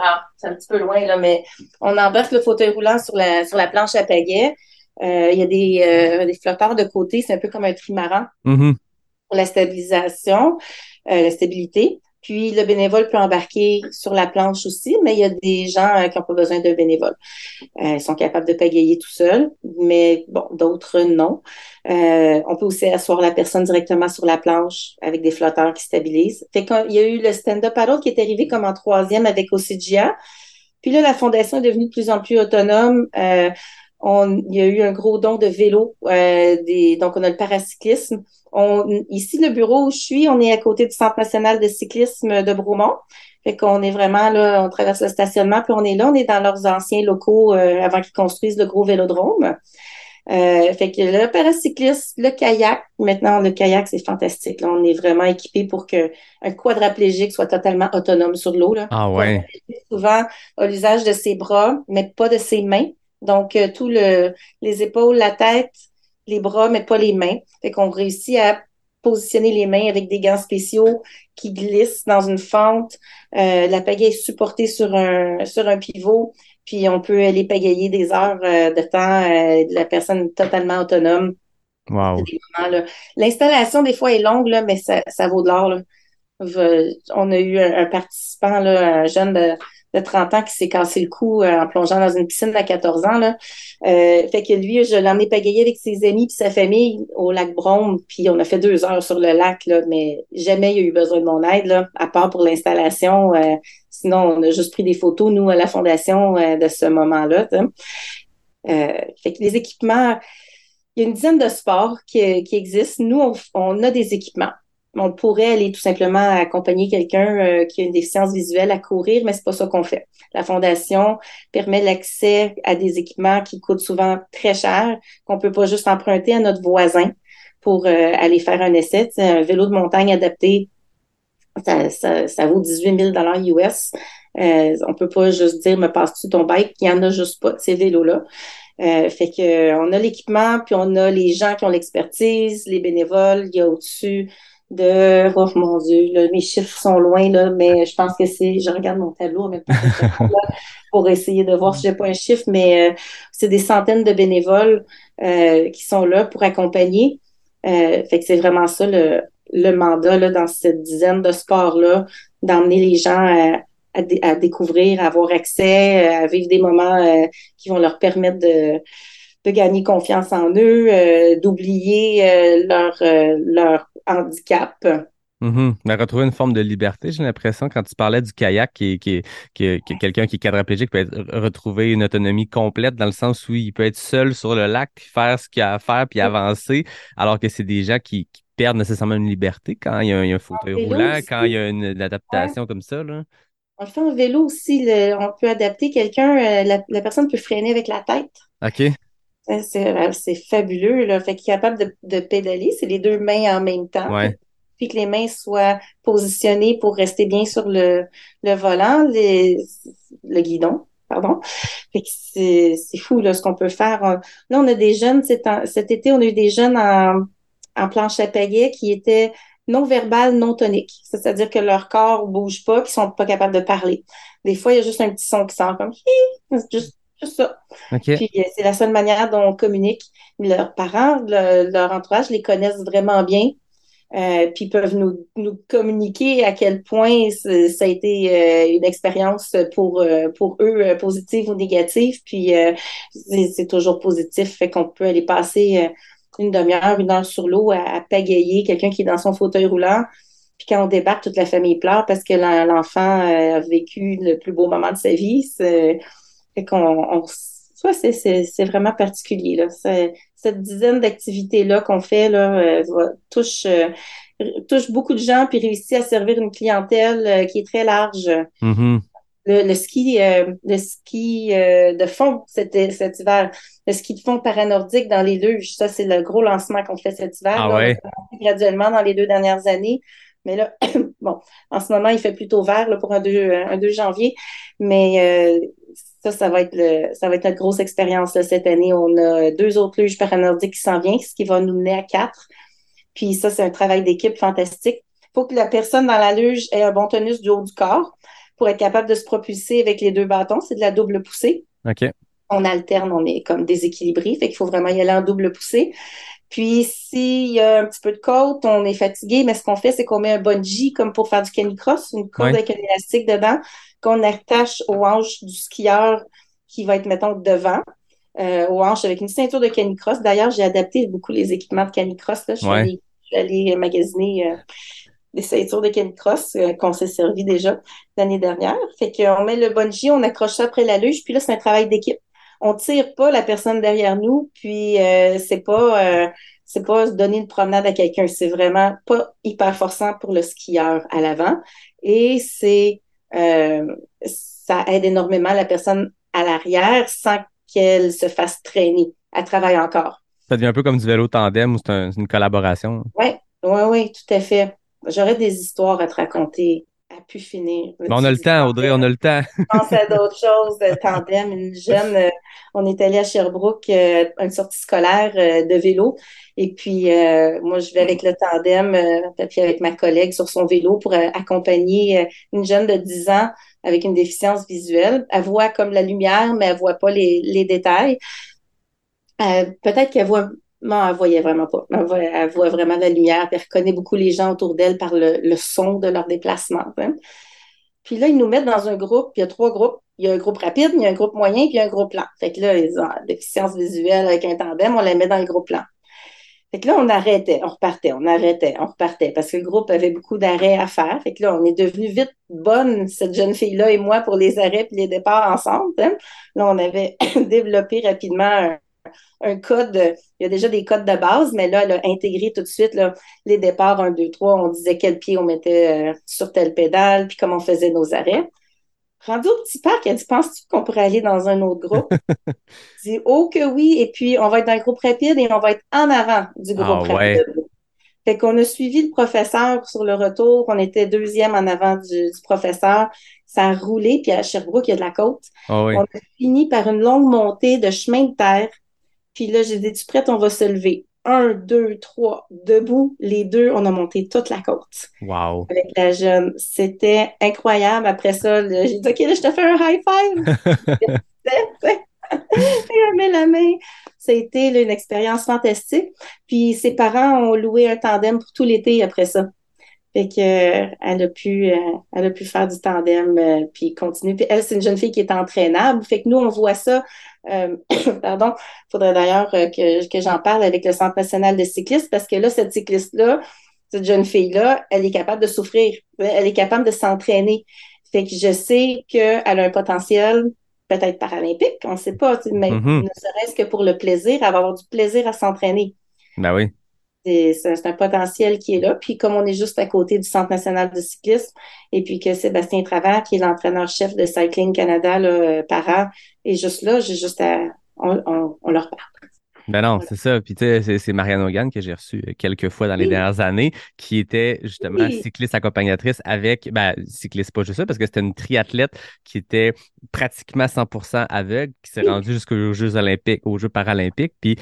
Ah, c'est un petit peu loin, là, mais on embarque le fauteuil roulant sur la, sur la planche à pagaie. Il y a des, des flotteurs de côté, c'est un peu comme un trimaran mm-hmm. pour la stabilisation, la stabilité. Puis le bénévole peut embarquer sur la planche aussi, mais il y a des gens euh, qui n'ont pas besoin d'un bénévole. Euh, ils sont capables de pagayer tout seuls, mais bon, d'autres non. Euh, on peut aussi asseoir la personne directement sur la planche avec des flotteurs qui stabilisent. Fait y a eu le stand-up paddle qui est arrivé comme en troisième avec OCGA. Puis là, la fondation est devenue de plus en plus autonome. on, il y a eu un gros don de vélo. des, donc, on a le paracyclisme ici, le bureau où je suis, on est à côté du Centre national de cyclisme de Bromont. Fait qu'on est vraiment là, on traverse le stationnement, puis on est là, on est dans leurs anciens locaux euh, avant qu'ils construisent le gros vélodrome. Euh, fait que le paracyclisme, le kayak, maintenant le kayak c'est fantastique. Là, on est vraiment équipé pour que un quadraplégique soit totalement autonome sur l'eau. Ah ouais. Souvent à l'usage de ses bras, mais pas de ses mains. Donc euh, tout le les épaules, la tête, les bras, mais pas les mains. Fait qu'on réussit à positionner les mains avec des gants spéciaux qui glissent dans une fente. Euh, la pagaie est supportée sur un sur un pivot puis on peut aller pagayer des heures euh, de temps euh, de la personne totalement autonome. Wow. L'installation, des fois, est longue, là, mais ça, ça vaut de l'or. On a eu un, participant, là, un jeune de de 30 ans qui s'est cassé le cou euh, en plongeant dans une piscine à 14 ans. Là. Euh, fait que lui, je l'en ai pagayé avec ses amis puis sa famille au lac Brome, puis on a fait deux heures sur le lac, là, mais jamais il a eu besoin de mon aide, là, à part pour l'installation. Euh, sinon, on a juste pris des photos, nous, à la fondation de ce moment-là. fait que les équipements, il y a une dizaine de sports qui, qui existent. Nous, on, on a des équipements on pourrait aller tout simplement accompagner quelqu'un euh, qui a une déficience visuelle à courir, mais c'est pas ça qu'on fait. La fondation permet l'accès à des équipements qui coûtent souvent très cher, qu'on peut pas juste emprunter à notre voisin pour euh, aller faire un essai. un vélo de montagne adapté, ça, vaut 18 000 dollars US. Euh, on peut pas juste dire me passe-tu ton bike, il y en a juste pas ces vélos-là. Euh, fait que on a l'équipement, puis on a les gens qui ont l'expertise, les bénévoles, il y a au-dessus de oh mon Dieu, mes chiffres sont loin, là, mais je pense que c'est. Je regarde mon tableau même pour essayer de voir si j'ai pas un chiffre, mais euh, c'est des centaines de bénévoles euh, qui sont là pour accompagner. Euh, fait que c'est vraiment ça le, le mandat là, dans cette dizaine de sports-là, d'emmener les gens à, à, découvrir, à avoir accès, à vivre des moments qui vont leur permettre de de gagner confiance en eux, d'oublier leur, leur handicap. Mm retrouver une forme de liberté, j'ai l'impression, quand tu parlais du kayak, qui, qui, qui, quelqu'un qui est quadraplégique peut être, retrouver une autonomie complète dans le sens où il peut être seul sur le lac, faire ce qu'il a à faire, puis avancer, alors que c'est des gens qui, perdent nécessairement une liberté quand il y a, un fauteuil roulant, quand il y a une, adaptation comme ça. Là. On le fait en vélo aussi, on peut adapter quelqu'un, euh, la, personne peut freiner avec la tête. OK. C'est fabuleux. Là. Fait qu'il est capable de, pédaler, c'est les deux mains en même temps. Puis que les mains soient positionnées pour rester bien sur le, le volant, le guidon. Pardon. Fait que c'est, fou là, ce qu'on peut faire. Là, on a des jeunes, cet, été, on a eu des jeunes en, en planche à pagaie qui étaient non verbales, non toniques. C'est-à-dire que leur corps bouge pas, qu'ils sont pas capables de parler. Des fois, il y a juste un petit son qui sort comme juste c'est ça. Puis euh, c'est la seule manière dont on communique. Leurs parents, leur entourage les connaissent vraiment bien. Euh, puis peuvent nous, nous communiquer à quel point ça a été euh, une expérience pour pour eux positive ou négative. Puis c'est toujours positif, fait qu'on peut aller passer une demi-heure, une heure sur l'eau à, à pagayer quelqu'un qui est dans son fauteuil roulant. Puis quand on débarque, toute la famille pleure parce que l'enfant a vécu le plus beau moment de sa vie. Fait qu'on, c'est vraiment particulier. Là. Cette dizaine d'activités-là qu'on fait là, euh, touche, euh, touche beaucoup de gens puis réussit à servir une clientèle euh, qui est très large. Mm-hmm. Le, ski, le ski de fond cet, cet hiver, le ski de fond paranordique dans les deux, ça c'est le gros lancement qu'on fait cet hiver. Ah ouais? graduellement dans les deux dernières années. Mais là, bon, en ce moment, il fait plutôt vert là, pour un 2, un 2 janvier. Mais ça, ça va être le, ça va être notre grosse expérience cette année. On a deux autres luges paranordiques qui s'en viennent, ce qui va nous mener à quatre. Puis ça, c'est un travail d'équipe fantastique. Il faut que la personne dans la luge ait un bon tonus du haut du corps pour être capable de se propulser avec les deux bâtons. C'est de la double poussée. OK. On alterne, on est comme déséquilibré, fait qu'il faut vraiment y aller en double poussée. Puis s'il y a un petit peu de côte, on est fatigué, mais ce qu'on fait, c'est qu'on met un bungee comme pour faire du canicross, une corde avec un élastique dedans qu'on attache aux hanches du skieur qui va être, mettons, devant, euh, aux hanches avec une ceinture de canicross. D'ailleurs, j'ai adapté beaucoup les équipements de canicross. Là. Je, suis allée, magasiner euh, des ceintures de canicross euh, qu'on s'est servi déjà l'année dernière. Fait qu'on met le bungee, on accroche ça après la luge, puis là, c'est un travail d'équipe. On tire pas la personne derrière nous, puis euh, c'est pas c'est pas donner une promenade à quelqu'un, c'est vraiment pas hyper forçant pour le skieur à l'avant. Et c'est euh, ça aide énormément la personne à l'arrière sans qu'elle se fasse traîner. Elle travaille encore. Ça devient un peu comme du vélo tandem ou c'est un, une collaboration? Oui, oui, oui, tout à fait. J'aurais des histoires à te raconter pu finir. Mais on a le temps, Audrey, on a le temps. Je pense à d'autres choses, de tandem. Une jeune, euh, on est allé à Sherbrooke, euh, une sortie scolaire euh, de vélo. Et puis, moi, je vais avec le tandem, puis avec ma collègue sur son vélo pour accompagner une jeune de 10 ans avec une déficience visuelle. Elle voit comme la lumière, mais elle voit pas les, les détails. Peut-être qu'elle voit non, elle voyait vraiment pas. Elle voit, vraiment la lumière, puis elle reconnaît beaucoup les gens autour d'elle par le, son de leur déplacement. Puis là, ils nous mettent dans un groupe, puis il y a trois groupes. Il y a un groupe rapide, il y a un groupe moyen, puis il y a un groupe lent. Fait que là, ils ont déficience visuelle avec un tandem, on les met dans le groupe lent. Fait que là, on arrêtait, on repartait, on arrêtait, on repartait, parce que le groupe avait beaucoup d'arrêts à faire. Fait que là, on est devenu vite bonne, cette jeune fille-là et moi, pour les arrêts et les départs ensemble. Là, on avait développé rapidement un, un code, il y a déjà des codes de base, mais là, elle a intégré tout de suite là, les départs 1, 2, 3. On disait quel pied on mettait euh, sur telle pédale, puis comment on faisait nos arrêts. Rendu au petit parc, elle dit Penses-tu qu'on pourrait aller dans un autre groupe? Je dis Oh que oui, et puis on va être dans le groupe rapide et on va être en avant du groupe ah, rapide. Fait qu'on a suivi le professeur sur le retour. On était deuxième en avant du, professeur. Ça a roulé, puis à Sherbrooke, il y a de la côte. Ah on a fini par une longue montée de chemin de terre puis là, j'ai dit, tu prête, on va se lever. Un, deux, trois, debout. Les deux, on a monté toute la côte. Wow. Avec la jeune. C'était incroyable. Après ça, j'ai dit, OK, là, je te fais un high five. elle met la main. Ça a été une expérience fantastique. Puis ses parents ont loué un tandem pour tout l'été après ça. Fait que euh, elle a pu euh, elle a pu faire du tandem euh, puis continuer. Puis elle, c'est une jeune fille qui est entraînable. Fait que nous, on voit ça. pardon, faudrait d'ailleurs que, que j'en parle avec le Centre national de cyclistes parce que là, cette cycliste-là, cette jeune fille-là, elle est capable de souffrir. Elle est capable de s'entraîner. Fait que je sais qu'elle a un potentiel peut-être paralympique, on ne sait pas, mais mm-hmm. ne serait-ce que pour le plaisir, elle va avoir du plaisir à s'entraîner. Ben oui c'est un potentiel qui est là. Puis comme on est juste à côté du Centre national de cyclisme, et puis que Sébastien Travers, qui est l'entraîneur-chef de Cycling Canada là, euh, par an, est juste là, j'ai juste à, on, on leur parle. Ben non, c'est ça. Puis tu sais, c'est Marianne Hogan que j'ai reçu euh, quelques fois dans les dernières années, qui était justement cycliste accompagnatrice avec, ben, cycliste pas juste ça, parce que c'était une triathlète qui était pratiquement 100% aveugle, qui s'est rendue jusqu'aux Jeux olympiques, aux Jeux paralympiques. Puis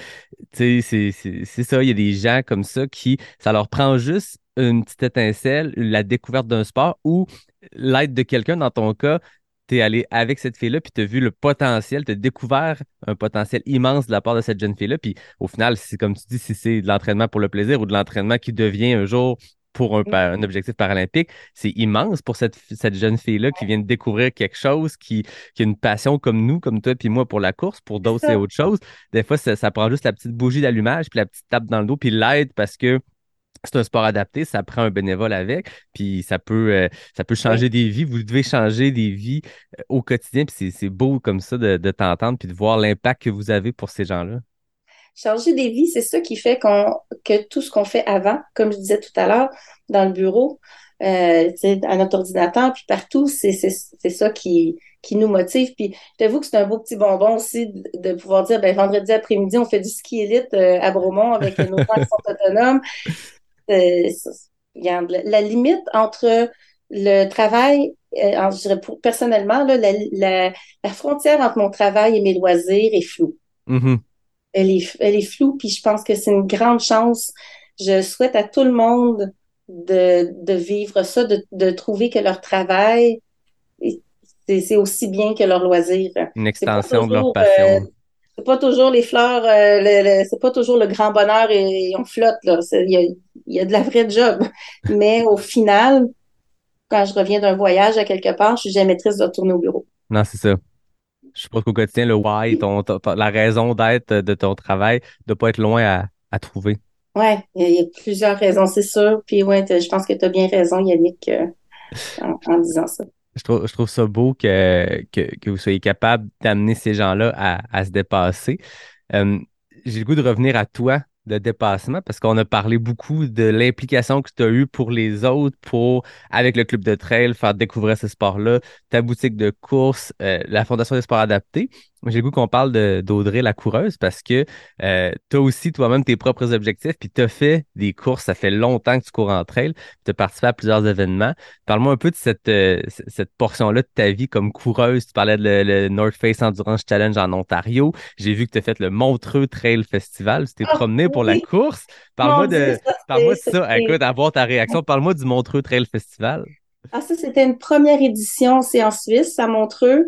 tu sais, c'est ça, il y a des gens comme ça qui, ça leur prend juste une petite étincelle, la découverte d'un sport ou l'aide de quelqu'un, dans ton cas, tu es allé avec cette fille-là, puis tu as vu le potentiel, tu as découvert un potentiel immense de la part de cette jeune fille-là. Puis au final, c'est comme tu dis, si c'est de l'entraînement pour le plaisir ou de l'entraînement qui devient un jour pour un, objectif paralympique, c'est immense pour cette, cette jeune fille-là qui vient de découvrir quelque chose, qui, qui, a une passion comme nous, comme toi, puis moi pour la course, pour d'autres, c'est autre chose. Des fois, ça, ça, prend juste la petite bougie d'allumage, puis la petite tape dans le dos, puis l'aide parce que c'est un sport adapté, ça prend un bénévole avec, puis ça peut, euh, ça peut changer des vies. Vous devez changer des vies euh, au quotidien, puis c'est beau comme ça de, t'entendre, puis de voir l'impact que vous avez pour ces gens-là. Changer des vies, c'est ça qui fait que tout ce qu'on fait avant, comme je disais tout à l'heure, dans le bureau, euh, à notre ordinateur, puis partout, c'est ça qui, qui nous motive. Puis j'avoue que c'est un beau petit bonbon aussi de, pouvoir dire, ben, vendredi après-midi, on fait du ski élite à Bromont avec nos gens qui sont autonomes. Euh, la limite entre le travail, euh, je dirais personnellement, la, frontière entre mon travail et mes loisirs est floue. Mm-hmm. elle, est, elle est floue, puis je pense que c'est une grande chance. Je souhaite à tout le monde de, vivre ça, de, trouver que leur travail, c'est aussi bien que leur loisir. Une extension de leur passion. Euh, c'est pas toujours les fleurs, euh, c'est pas toujours le grand bonheur et, on flotte. Il y a, de la vraie job. Mais au final, quand je reviens d'un voyage à quelque part, je suis jamais triste de retourner au bureau. Non, c'est ça. Je pense qu'au quotidien, le why, la raison d'être de ton travail, de pas être loin à, à trouver. Oui, il y, a plusieurs raisons, c'est sûr. Puis ouais, je pense que tu as bien raison, Yannick, euh, en disant ça je trouve, je trouve ça beau que, que, vous soyez capable d'amener ces gens-là à, à, se dépasser. Euh, j'ai le goût de revenir à toi de dépassement parce qu'on a parlé beaucoup de l'implication que tu as eue pour les autres, pour, avec le club de trail, faire découvrir ce sport-là, ta boutique de course, euh, la Fondation des sports adaptés. J'ai le goût qu'on parle d'Audrey la coureuse parce que euh, tu as aussi toi-même tes propres objectifs, puis tu as fait des courses, ça fait longtemps que tu cours en trail, tu as participé à plusieurs événements. Parle-moi un peu de cette, euh, cette portion-là de ta vie comme coureuse. Tu parlais de le, North Face Endurance Challenge en Ontario. J'ai vu que tu as fait le Montreux Trail Festival. Tu t'es Ah, promené pour la course. Parle-moi de, ça, parle-moi de ça. Écoute, avoir ta réaction. Parle-moi du Montreux Trail Festival. Ah, ça, c'était une première édition, c'est en Suisse, à Montreux.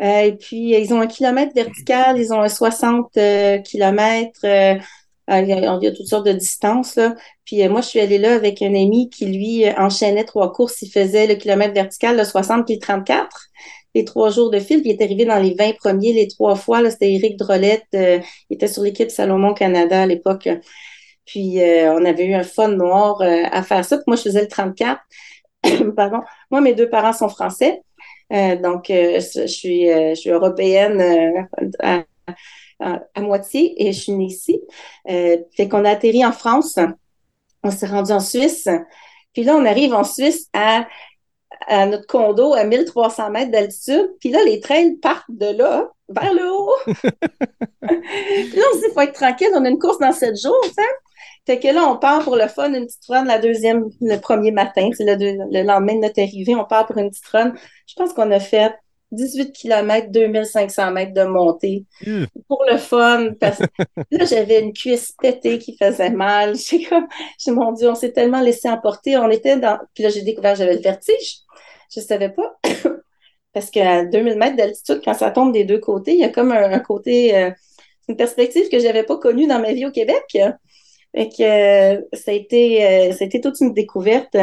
Euh, et puis, euh, ils ont un kilomètre vertical, ils ont un 60 euh, kilomètres. euh, il y, a, toutes sortes de distances, là. Puis, moi, je suis allée là avec un ami qui, lui, enchaînait trois courses. Il faisait le kilomètre vertical, le 60 puis le 34, les trois jours de fil. Puis, il est arrivé dans les 20 premiers les trois fois. C'était Éric Drolette. il était sur l'équipe Salomon Canada à l'époque. Puis, on avait eu un fun noir à faire ça. Moi, je faisais le 34. Pardon. Moi, mes deux parents sont français. Euh, donc, euh, je suis, euh, je suis européenne à, à, à moitié et je suis née ici. Fait qu'on a atterri en France. On s'est rendu en Suisse. Puis là, on arrive en Suisse à, à notre condo à 1300 mètres d'altitude. Puis là, les trails partent de là vers le haut. Puis là, on se dit, faut être tranquille. On a une course dans sept jours, ça. Fait que là, on part pour le fun, une petite run la deuxième, le premier matin. C'est le, deux- le lendemain de notre arrivée, on part pour une petite run. Je pense qu'on a fait 18 km, 2500 mètres de montée Euh. pour le fun. Parce que là, j'avais une cuisse pétée qui faisait mal. J'ai comme, j'ai mon Dieu, on s'est tellement laissé emporter. On était dans, puis là, j'ai découvert que j'avais le vertige. Je savais pas. Parce qu'à 2000 mètres d'altitude, quand ça tombe des deux côtés, il y a comme un, côté, euh, une perspective que j'avais pas connue dans ma vie au Québec. Fait que euh, ça a été euh, ça a été toute une découverte.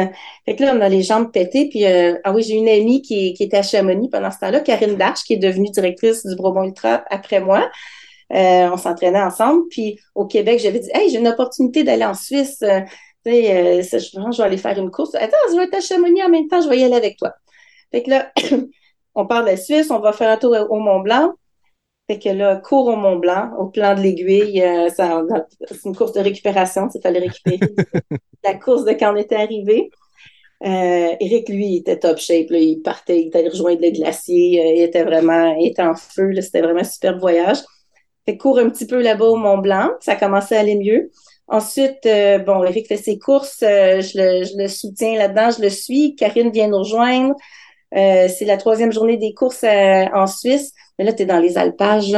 Fait que là, on a les jambes pétées. Puis ah oui, j'ai une amie qui, qui était à Chamonix pendant ce temps-là, Karine Darche, qui est devenue directrice du Bromont Ultra après moi. On s'entraînait ensemble. Puis au Québec, j'avais dit Hey, j'ai une opportunité d'aller en Suisse. Euh, tu sais, euh, ça, je, je vais aller faire une course. Attends, je vais être à Chamonix en même temps, je vais y aller avec toi. Fait que là, on part de la Suisse, on va faire un tour au Mont Blanc. Fait que là, cours au Mont Blanc, au plan de l'aiguille, euh, c'est une course de récupération, il fallait récupérer la course de quand on était arrivé. Euh, Eric, lui, il était top shape, là, il partait, il était allé rejoindre le glacier, euh, il était vraiment, il était en feu, c'était vraiment un super voyage. Fait un petit peu là-bas au Mont Blanc, ça commençait à aller mieux. Ensuite, euh, bon, Eric fait ses courses, euh, je, le, je le soutiens là-dedans, je le suis. Karine vient nous rejoindre. Euh, c'est la troisième journée des courses euh, en Suisse. Mais là, tu es dans les alpages.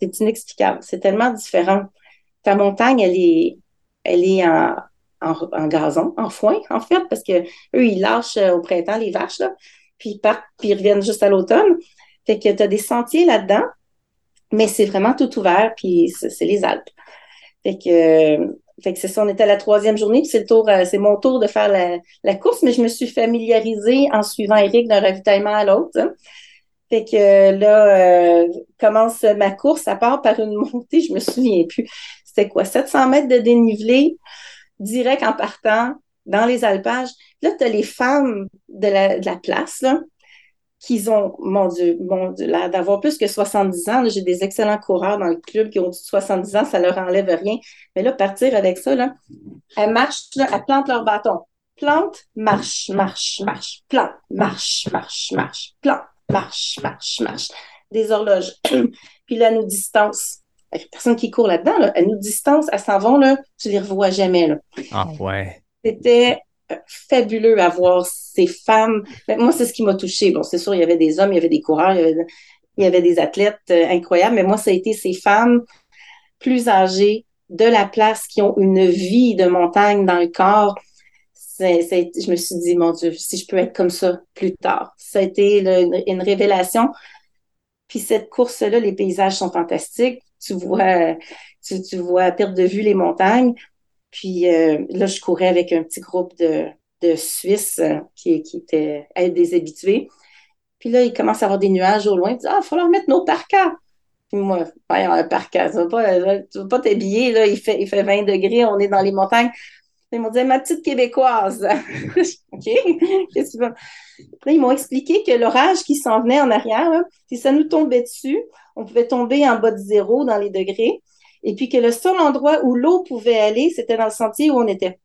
C'est inexplicable. C'est tellement différent. Ta montagne, elle est, elle est en, en, en gazon, en foin, en fait, parce que eux, ils lâchent euh, au printemps les vaches, là, puis ils partent, puis ils reviennent juste à l'automne. Fait que tu as des sentiers là-dedans, mais c'est vraiment tout ouvert, puis c'est c'est les Alpes. Fait que, euh, fait que c'est ça, on était à la troisième journée, puis c'est le tour, euh, c'est mon tour de faire la, course, mais je me suis familiarisée en suivant Eric d'un ravitaillement à l'autre. hein. Fait que euh, là, euh, commence ma course, ça part par une montée, je me souviens plus. C'était quoi, 700 mètres de dénivelé, direct en partant dans les alpages. Là, tu as les femmes de la, de la place, là, qui ont, mon Dieu, mon Dieu, l'air d'avoir plus que 70 ans. Là, J'ai des excellents coureurs dans le club qui ont du 70 ans, ça leur enlève rien. Mais là, partir avec ça, là, elles marchent, là, elles plantent leur bâton. Plante, marche, marche, marche, plante, marche, marche, marche, plante, marche, marche, marche. Des horloges. Puis là, elles nous distance. Personne qui court là-dedans, là. Elles nous distance, elles s'en vont, là, tu les revois jamais, là. Ah ouais. C'était fabuleux à voir ces femmes. Mais moi, c'est ce qui m'a touchée. Bon, c'est sûr, il y avait des hommes, il y avait des coureurs, il y avait, des athlètes euh, incroyables, mais moi, ça a été ces femmes plus âgées de la place qui ont une vie de montagne dans le corps. Je me suis dit, mon Dieu, si je peux être comme ça plus tard. Ça a été une révélation. Puis cette course-là, les paysages sont fantastiques. Tu vois, tu, tu vois à perte de vue les montagnes. Puis euh, là, je courais avec un petit groupe de, de Suisses euh, qui, qui étaient des habitués. Puis là, il commence à avoir des nuages au loin. Il dit, ah, il va falloir mettre nos parkas. Puis moi, ouais, un parka, tu vas pas, euh, tu vas pas t'habiller, là, il fait, il fait 20 degrés, on est dans les montagnes. Ils m'ont dit, ma petite québécoise. OK, qu'est-ce que ils m'ont expliqué que l'orage qui s'en venait en arrière, si ça nous tombait dessus, on pouvait tomber en bas de zéro dans les degrés. Et puis que le seul endroit où l'eau pouvait aller, c'était dans le sentier où on était.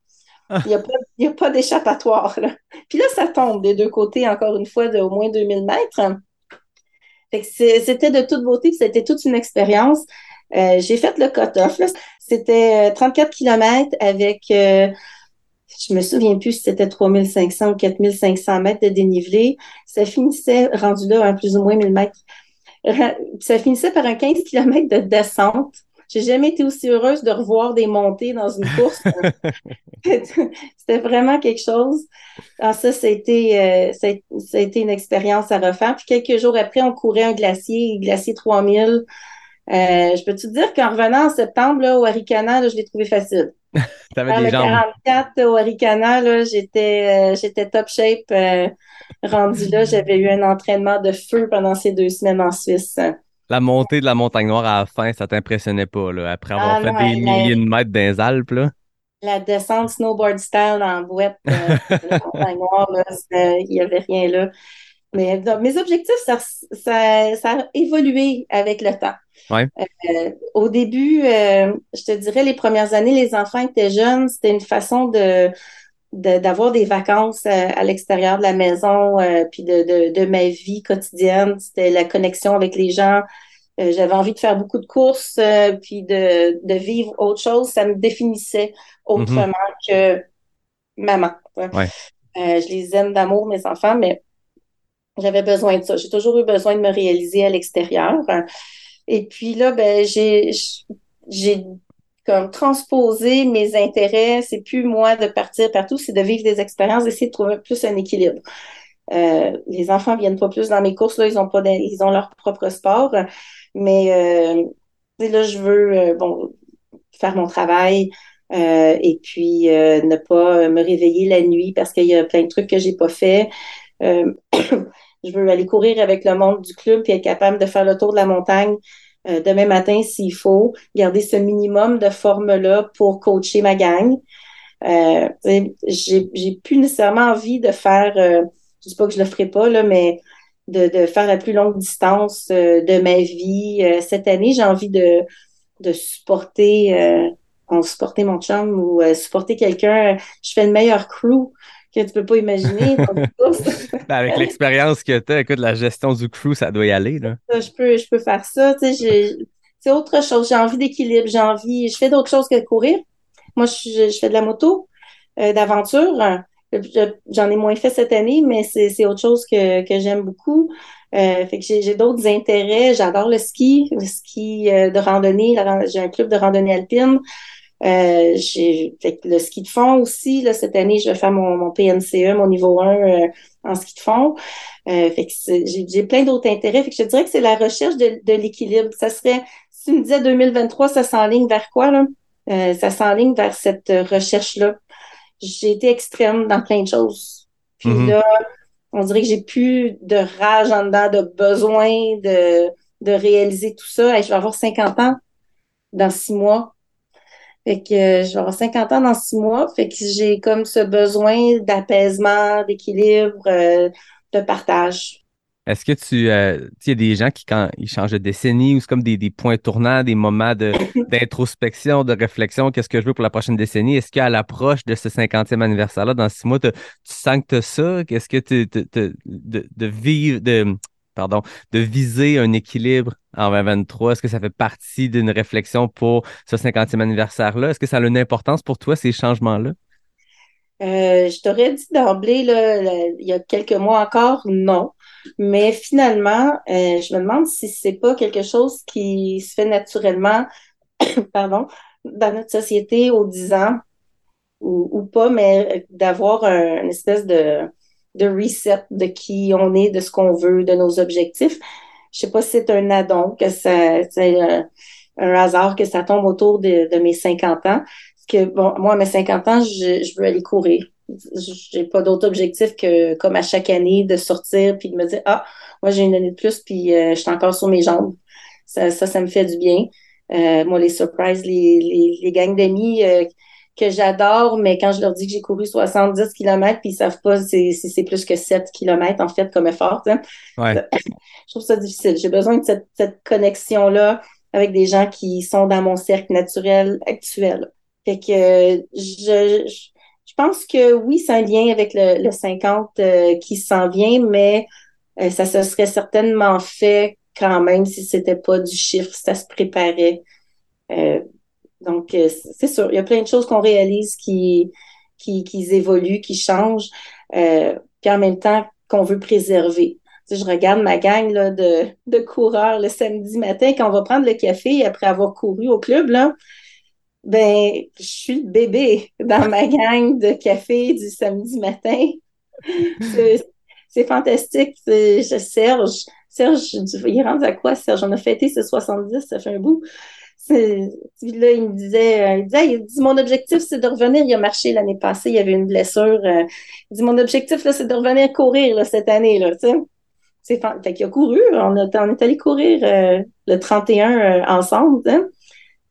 Il n'y a pas, d'échappatoire. là. Puis là, ça tombe des deux côtés, encore une fois, de au moins 2000 mètres. c'était de toute beauté, c'était toute une expérience. Euh, j'ai fait le cut-off. C'était 34 km avec, euh, je me souviens plus si c'était 3500 ou 4500 mètres de dénivelé. Ça finissait, rendu là, à plus ou moins 1000 mètres, ça finissait par un 15 km de descente. J'ai jamais été aussi heureuse de revoir des montées dans une course. C'était vraiment quelque chose. Alors ah, ça, ça a, été, euh, ça, a, été une expérience à refaire. Puis quelques jours après, on courait un glacier, glacier 3000. Euh, je peux te dire qu'en revenant en septembre là, au Aricana, je l'ai trouvé facile. T'avais des le 44 au Aricana, j'étais, euh, j'étais top shape. Euh, rendu là, j'avais eu un entraînement de feu pendant ces deux semaines en Suisse la montée de la montagne noire à la fin, ça t'impressionnait pas, là, après avoir ah, fait des milliers de mètres dans les Alpes, là? La descente snowboard style en boîte euh, de la montagne noire, il n'y avait rien là. Mais mes objectifs, ça, ça, a évolué avec le temps. Ouais. Euh, au début, euh, je te dirais, les premières années, les enfants étaient jeunes, c'était une façon de d'avoir des vacances euh, à, l'extérieur de la maison, euh, puis de, de, de, ma vie quotidienne. C'était la connexion avec les gens. Euh, j'avais envie de faire beaucoup de courses, puis de, de vivre autre chose. Ça me définissait autrement mm-hmm. que maman. Ouais. je les aime d'amour, mes enfants, mais j'avais besoin de ça. J'ai toujours eu besoin de me réaliser à l'extérieur. Et puis là, ben, j'ai j'ai comme transposer mes intérêts. C'est plus moi de partir partout, c'est de vivre des expériences, d'essayer de trouver plus un équilibre. Euh, les enfants viennent pas plus dans mes courses, là, ils ont pas ils ont leur propre sport. Mais euh, là, je veux euh, bon faire mon travail et puis ne pas me réveiller la nuit parce qu'il y a plein de trucs que j'ai pas fait. je veux aller courir avec le monde du club et être capable de faire le tour de la montagne euh, demain matin s'il faut, garder ce minimum de forme-là pour coacher ma gang. Euh, j'ai, plus nécessairement envie de faire, euh, je dis pas que je le ferai pas, là, mais de, de faire la plus longue distance euh, de ma vie. cette année, j'ai envie de, de supporter, on supporter mon chum ou supporter quelqu'un. Je fais une meilleure crew que tu peux pas imaginer. Ben, avec l'expérience que tu as, écoute, la gestion du crew, ça doit y aller. Là. Je, peux, je peux faire ça. C'est autre chose. J'ai envie d'équilibre. J'ai envie. Je fais d'autres choses que de courir. Moi, je, je fais de la moto, euh, d'aventure. J'en ai moins fait cette année, mais c'est autre chose que, que j'aime beaucoup. Euh, fait que j'ai d'autres intérêts. J'adore le ski, le ski euh, de randonnée. J'ai un club de randonnée alpine. Euh, j'ai fait le ski de fond aussi. Là, cette année, je vais faire mon, mon PNCE, mon niveau 1 euh, en ski de fond. Euh, fait que j'ai plein d'autres intérêts. Fait que je dirais que c'est la recherche de, de l'équilibre. Ça serait, si tu me disais 2023, ça s'enligne vers quoi, là? Euh, ça s'enligne vers cette recherche-là. J'ai été extrême dans plein de choses. Puis mm-hmm. là, on dirait que j'ai plus de rage en dedans, de besoin de, de réaliser tout ça. je vais avoir 50 ans dans six mois fait que euh, je vais avoir 50 ans dans six mois. Fait que j'ai comme ce besoin d'apaisement, d'équilibre, euh, de partage. Est-ce que tu, euh, il y a des gens qui, quand ils changent de décennie, ou c'est comme des, des, points tournants, des moments d'introspection, de, réflexion, qu'est-ce que je veux pour la prochaine décennie? Est-ce qu'à l'approche de ce 50e anniversaire-là, dans six mois, tu sens que tu as ça? Qu'est-ce que tu, de, de vivre, de, pardon, de viser un équilibre en 2023? Est-ce que ça fait partie d'une réflexion pour ce 50e anniversaire-là? Est-ce que ça a une importance pour toi, ces changements-là? Euh, je t'aurais dit d'emblée, il y a quelques mois encore, non. Mais finalement, euh, je me demande si c'est pas quelque chose qui se fait naturellement, pardon, dans notre société aux 10 ans ou, pas, mais d'avoir un, une espèce de, de reset de qui on est, de ce qu'on veut, de nos objectifs. Je sais pas si c'est un addon, que c'est un, hasard que ça tombe autour de, mes 50 ans. Que, bon, moi, mes 50 ans, je, je veux aller courir. J'ai pas d'autre objectif que, comme à chaque année, de sortir puis de me dire, ah, moi, j'ai une année de plus puis euh, je suis encore sur mes jambes. Ça, ça, me fait du bien. Euh, moi, les surprises, les, les, les gangs d'amis, euh, que j'adore, mais quand je leur dis que j'ai couru 70 km, puis ils savent pas si c'est plus que 7 km, en fait, comme effort, ouais. je trouve ça difficile. J'ai besoin de cette, cette connexion-là avec des gens qui sont dans mon cercle naturel actuel. Fait que je, je pense que oui, c'est un lien avec le, le 50 euh, qui s'en vient, mais euh, ça se serait certainement fait quand même si c'était pas du chiffre, ça se préparait. Euh, donc, euh, c'est sûr, il y a plein de choses qu'on réalise qui, qui, qui évoluent, qui changent, puis en même temps qu'on veut préserver. Tu sais, je regarde ma gang là, de, de coureurs le samedi matin quand on va prendre le café après avoir couru au club, là, ben, je suis le bébé dans ma gang de café du samedi matin. C'est fantastique. Serge, Serge, il rentre à quoi, Serge? On a fêté ce 70, ça fait un bout. Là, il me disait, il disait, il dit, mon objectif, c'est de revenir. Il a marché l'année passée, il y avait une blessure. Euh, il dit, mon objectif, là, c'est de revenir courir, là, cette année, là, tu sais. C'est fait qu'il a couru. On, a, on est allé courir euh, le 31 euh, ensemble. Hein.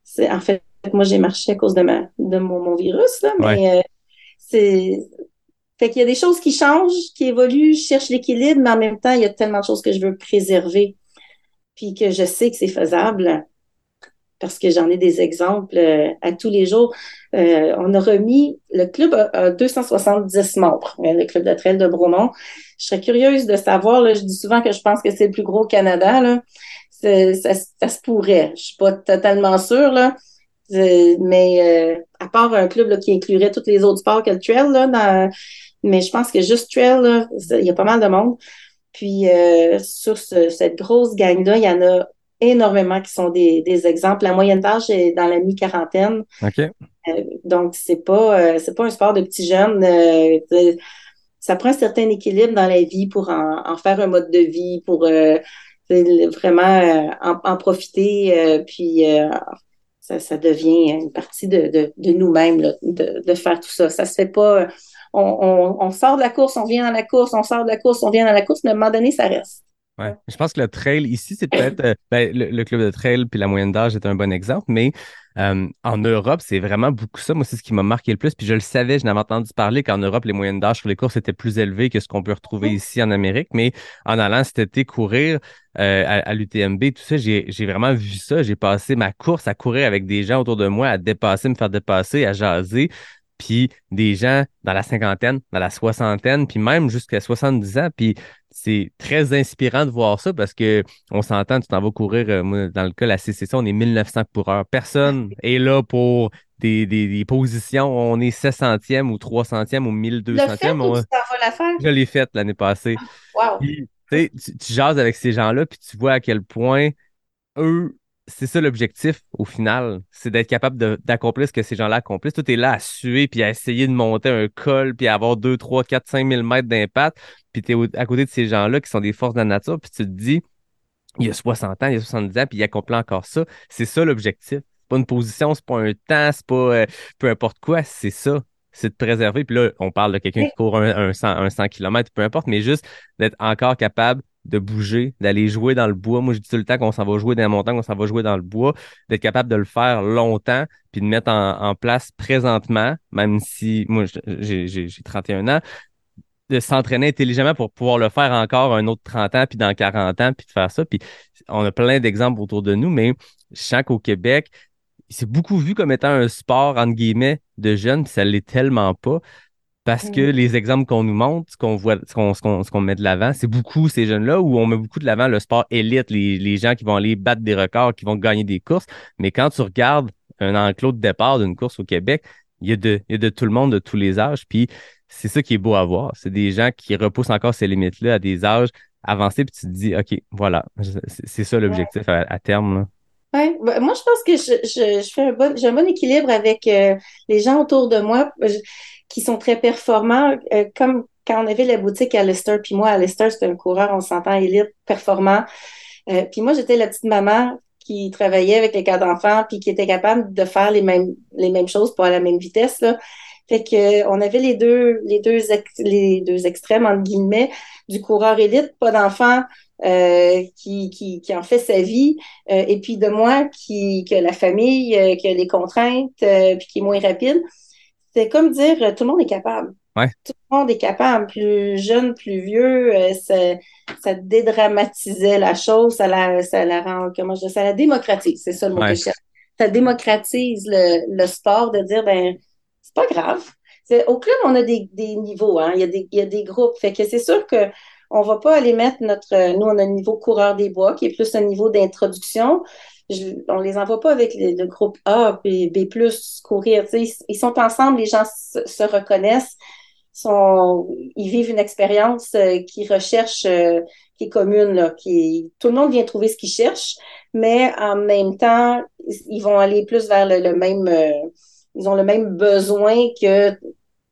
C'est, en fait, moi, j'ai marché à cause de, ma, de mon, virus, là, mais c'est fait qu'il y a des choses qui changent, qui évoluent, je cherche l'équilibre, mais en même temps, il y a tellement de choses que je veux préserver, puis que je sais que c'est faisable, parce que j'en ai des exemples euh, à tous les jours. Euh, on a remis, le club a, 270 membres, euh, le club de trail de Bromont. Je serais curieuse de savoir, je dis souvent que je pense que c'est le plus gros au Canada. Ça, se pourrait. Je suis pas totalement sûre, là. mais à part un club qui inclurait tous les autres sports que le trail, là, mais je pense que juste Trail, il y a pas mal de monde. Puis euh, sur cette grosse gang-là, il y en a énormément qui sont des, exemples. La moyenne d'âge est dans la mi-quarantaine. OK. Euh, donc, c'est pas, euh, c'est pas un sport de petits jeunes. ça prend un certain équilibre dans la vie pour en, faire un mode de vie, pour vraiment en, profiter. puis ça, devient une partie de, nous-mêmes de, de, faire tout ça. Ça se fait pas on, sort de la course, on vient dans la course, on sort de la course, on vient dans la course, mais à un moment donné, ça reste. Ouais. Je pense que le trail ici, c'est peut-être euh, ben, le, club de trail puis la moyenne d'âge est un bon exemple, mais euh, en Europe, c'est vraiment beaucoup ça. Moi, c'est ce qui m'a marqué le plus. Puis je le savais, je n'avais entendu parler qu'en Europe, les moyennes d'âge sur les courses étaient plus élevées que ce qu'on peut retrouver ici en Amérique. Mais en allant cet été courir euh, à, à l'UTMB, tout ça, j'ai vraiment vu ça. J'ai passé ma course à courir avec des gens autour de moi, à dépasser, me faire dépasser, à jaser puis des gens dans la cinquantaine, dans la soixantaine, puis même jusqu'à 70 ans. Puis c'est très inspirant de voir ça parce que on s'entend, tu t'en vas courir, euh, dans le cas de la CCC, on est 1900 coureurs. Personne est là pour des, des, positions. On est 700e ou 300e ou 1200e. On... la faire? Je l'ai faite l'année passée. Wow. tu, tu jases avec ces gens-là, puis tu vois à quel point eux c'est ça l'objectif au final, c'est d'être capable d'accomplir ce que ces gens-là accomplissent. Tout est là à suer, puis à essayer de monter un col, puis à avoir 2, 3, 4, 5 000 mètres d'impact, puis tu es à côté de ces gens-là qui sont des forces de la nature, puis tu te dis, il y a 60 ans, il y a 70 ans, puis il accomplit encore ça. C'est ça l'objectif. C'est pas une position, c'est pas un temps, c'est pas euh, peu importe quoi, c'est ça. C'est de préserver. Puis là, on parle de quelqu'un qui court un, un, 100, un 100 km, peu importe, mais juste d'être encore capable de bouger, d'aller jouer dans le bois. Moi, je dis tout le temps qu'on s'en va jouer dans la montagne, qu'on s'en va jouer dans le bois, d'être capable de le faire longtemps, puis de mettre en, place présentement, même si moi, j'ai 31 ans, de s'entraîner intelligemment pour pouvoir le faire encore un autre 30 ans, puis dans 40 ans, puis de faire ça. Puis on a plein d'exemples autour de nous, mais je sens qu'au Québec, c'est beaucoup vu comme étant un sport, entre guillemets, de jeunes, puis ça l'est tellement pas parce que mm. les exemples qu'on nous montre, ce qu'on voit, ce qu'on, ce qu'on, met de l'avant, c'est beaucoup ces jeunes-là où on met beaucoup de l'avant le sport élite, les, les, gens qui vont aller battre des records, qui vont gagner des courses. Mais quand tu regardes un enclos de départ d'une course au Québec, il y, a de, il y a de tout le monde, de tous les âges. Puis c'est ça qui est beau à voir. C'est des gens qui repoussent encore ces limites-là à des âges avancés. Puis tu te dis, OK, voilà, c'est ça l'objectif à, terme. Là. Ben, moi, je pense que je, je, je fais un bon, j'ai un bon équilibre avec euh, les gens autour de moi qui sont très performants, euh, comme quand on avait la boutique à Leicester, puis moi, à Leicester, c'était un coureur, on s'entend élite, performant. Euh, puis moi, j'étais la petite maman qui travaillait avec les cas d'enfants, puis qui était capable de faire les mêmes, les mêmes choses pour à la même vitesse. Là. Fait que on avait les deux, les deux, les deux extrêmes entre guillemets du coureur élite, pas d'enfant euh, qui, qui, qui en fait sa vie, et puis de moi qui que la famille, qui a des contraintes, puis qui est moins rapide c'est comme dire euh, tout le monde est capable. Tout le monde est capable, plus jeune, plus vieux, euh, ça, ça, dédramatisait la chose, ça la, ça la rend, comment je dis, ça la démocratise, c'est ça le mot que je cherche. Ça démocratise le, le sport de dire, ben, c'est pas grave. Au club, on a des, des niveaux, hein. il, y a des, il y a des groupes. Fait que c'est sûr que on va pas aller mettre notre, nous, on a un niveau coureur des bois qui est plus un niveau d'introduction. on les envoie pas avec le, groupe A, B, B+, courir. Ils, ils sont ensemble, les gens se, reconnaissent, ils vivent une expérience euh, qui recherche, euh, qui est commune, là, qui tout le monde vient trouver ce qu'il cherche, mais en même temps, ils vont aller plus vers le, même, euh, ils ont le même besoin que,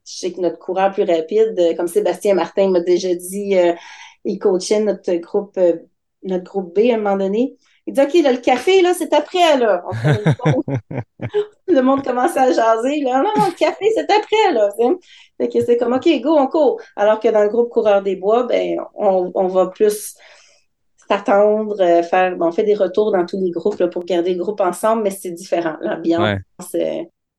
je sais que notre coureur plus rapide, euh, comme Sébastien Martin m'a déjà dit, euh, il coachait notre groupe, notre groupe B à un moment donné. Il dit, OK, là, le café, là, c'est après, là. le monde commence à jaser, là. Non, le café, c'est après, là. Fait que c'est comme, OK, go, on court. Alors que dans le groupe Coureur des Bois, ben, on, on va plus s'attendre, euh, faire, on fait des retours dans tous les groupes pour garder le groupe ensemble, mais c'est différent. L'ambiance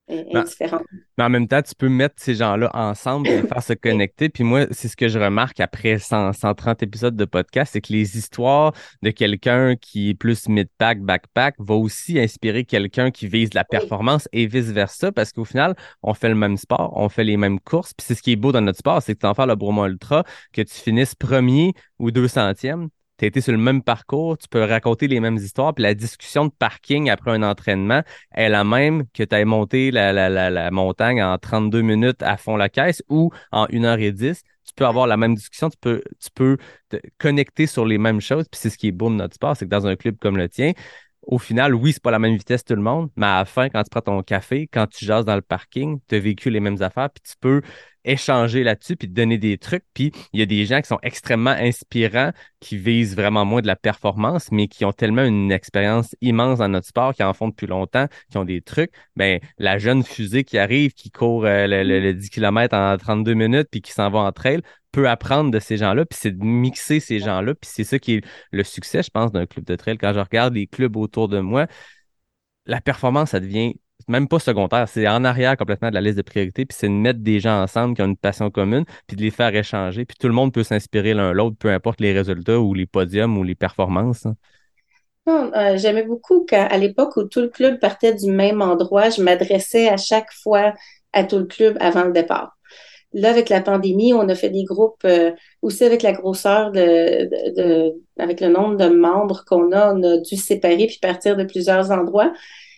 est, différente. Mais en même temps, tu peux mettre ces gens-là ensemble et faire se connecter. Puis moi, c'est ce que je remarque après 130 épisodes de podcast, c'est que les histoires de quelqu'un qui est plus mid-pack, backpack, va aussi inspirer quelqu'un qui vise la performance et vice-versa, parce qu'au final, on fait le même sport, on fait les mêmes courses. Puis c'est ce qui est beau dans notre sport, c'est que tu en fais le Bromont Ultra, que tu finisses premier ou deux centièmes, tu as été sur le même parcours, tu peux raconter les mêmes histoires, puis la discussion de parking après un entraînement est la même que tu as monté la, montagne en 32 minutes à fond la caisse ou en 1h10. Tu peux avoir la même discussion, tu peux, tu peux te connecter sur les mêmes choses. Puis c'est ce qui est beau de notre sport, c'est que dans un club comme le tien, au final, oui, c'est pas la même vitesse tout le monde, mais à la fin, quand tu prends ton café, quand tu jases dans le parking, tu as vécu les mêmes affaires, puis tu peux échanger là-dessus puis te donner des trucs. Puis il y a des gens qui sont extrêmement inspirants, qui visent vraiment moins de la performance, mais qui ont tellement une expérience immense dans notre sport, qui en font depuis longtemps, qui ont des trucs. Ben, la jeune fusée qui arrive, qui court euh, le, 10 km en 32 minutes, puis qui s'en va en trail, peut apprendre de ces gens-là, puis c'est de mixer ces gens-là. Puis c'est ça qui est le succès, je pense, d'un club de trail. Quand je regarde les clubs autour de moi, la performance, ça devient même pas secondaire, c'est en arrière complètement de la liste de priorités, puis c'est de mettre des gens ensemble qui ont une passion commune, puis de les faire échanger, puis tout le monde peut s'inspirer l'un l'autre, peu importe les résultats ou les podiums ou les performances. Hein. Euh, j'aimais beaucoup qu'à l'époque où tout le club partait du même endroit, je m'adressais à chaque fois à tout le club avant le départ. Là, avec la pandémie, on a fait des groupes euh, aussi avec la grosseur de, avec le nombre de membres qu'on a, on a dû séparer puis partir de plusieurs endroits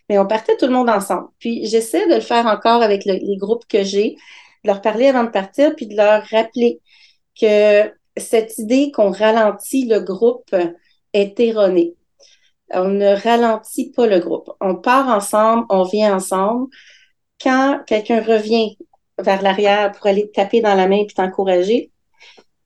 mais on partait tout le monde ensemble. Puis j'essaie de le faire encore avec les groupes que j'ai, de leur parler avant de partir, puis de leur rappeler que cette idée qu'on ralentit le groupe est erronée. On ne ralentit pas le groupe. On part ensemble, on vient ensemble. Quand quelqu'un revient vers l'arrière pour aller te taper dans la main et t'encourager,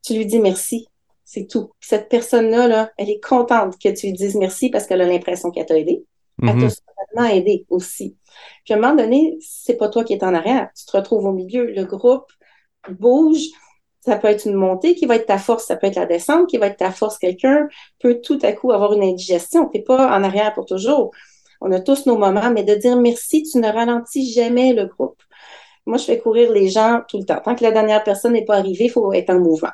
tu lui dis merci. C'est tout. Cette personne-là, là, elle est contente que tu lui dises merci parce qu'elle a l'impression qu'elle t'a aidé. Elle t'a certainement aidé aussi. Puis à un moment donné, c'est pas toi qui es en arrière. Tu te retrouves au milieu. Le groupe bouge. Ça peut être une montée qui va être ta force, ça peut être la descente qui va être ta force. Quelqu'un peut tout à coup avoir une indigestion. Tu n'es pas en arrière pour toujours. On a tous nos moments, mais de dire merci, tu ne ralentis jamais le groupe. Moi, je fais courir les gens tout le temps. Tant que la dernière personne n'est pas arrivée, il faut être en mouvement.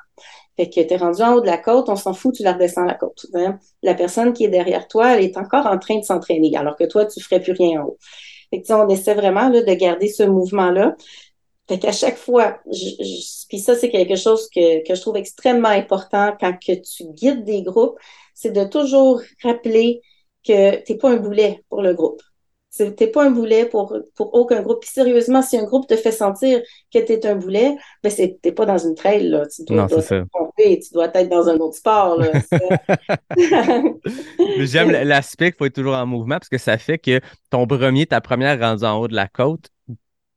Fait que tu es rendu en haut de la côte, on s'en fout, tu la redescends la côte. Hein. La personne qui est derrière toi, elle est encore en train de s'entraîner, alors que toi, tu ferais plus rien en haut. Fait que, on essaie vraiment de garder ce mouvement-là. Fait qu'à chaque fois, je, puis ça, c'est quelque chose que, que je trouve extrêmement important quand que tu guides des groupes, c'est de toujours rappeler que tu pas un boulet pour le groupe. T'es pas un boulet pour, pour aucun groupe. Puis sérieusement, si un groupe te fait sentir que tu es un boulet, ben t'es pas dans une trail. Là. Tu dois, non, ça. tu dois être dans un autre sport. J'aime l'aspect qu'il faut être toujours en mouvement parce que ça fait que ton premier, ta première rendue en haut de la côte,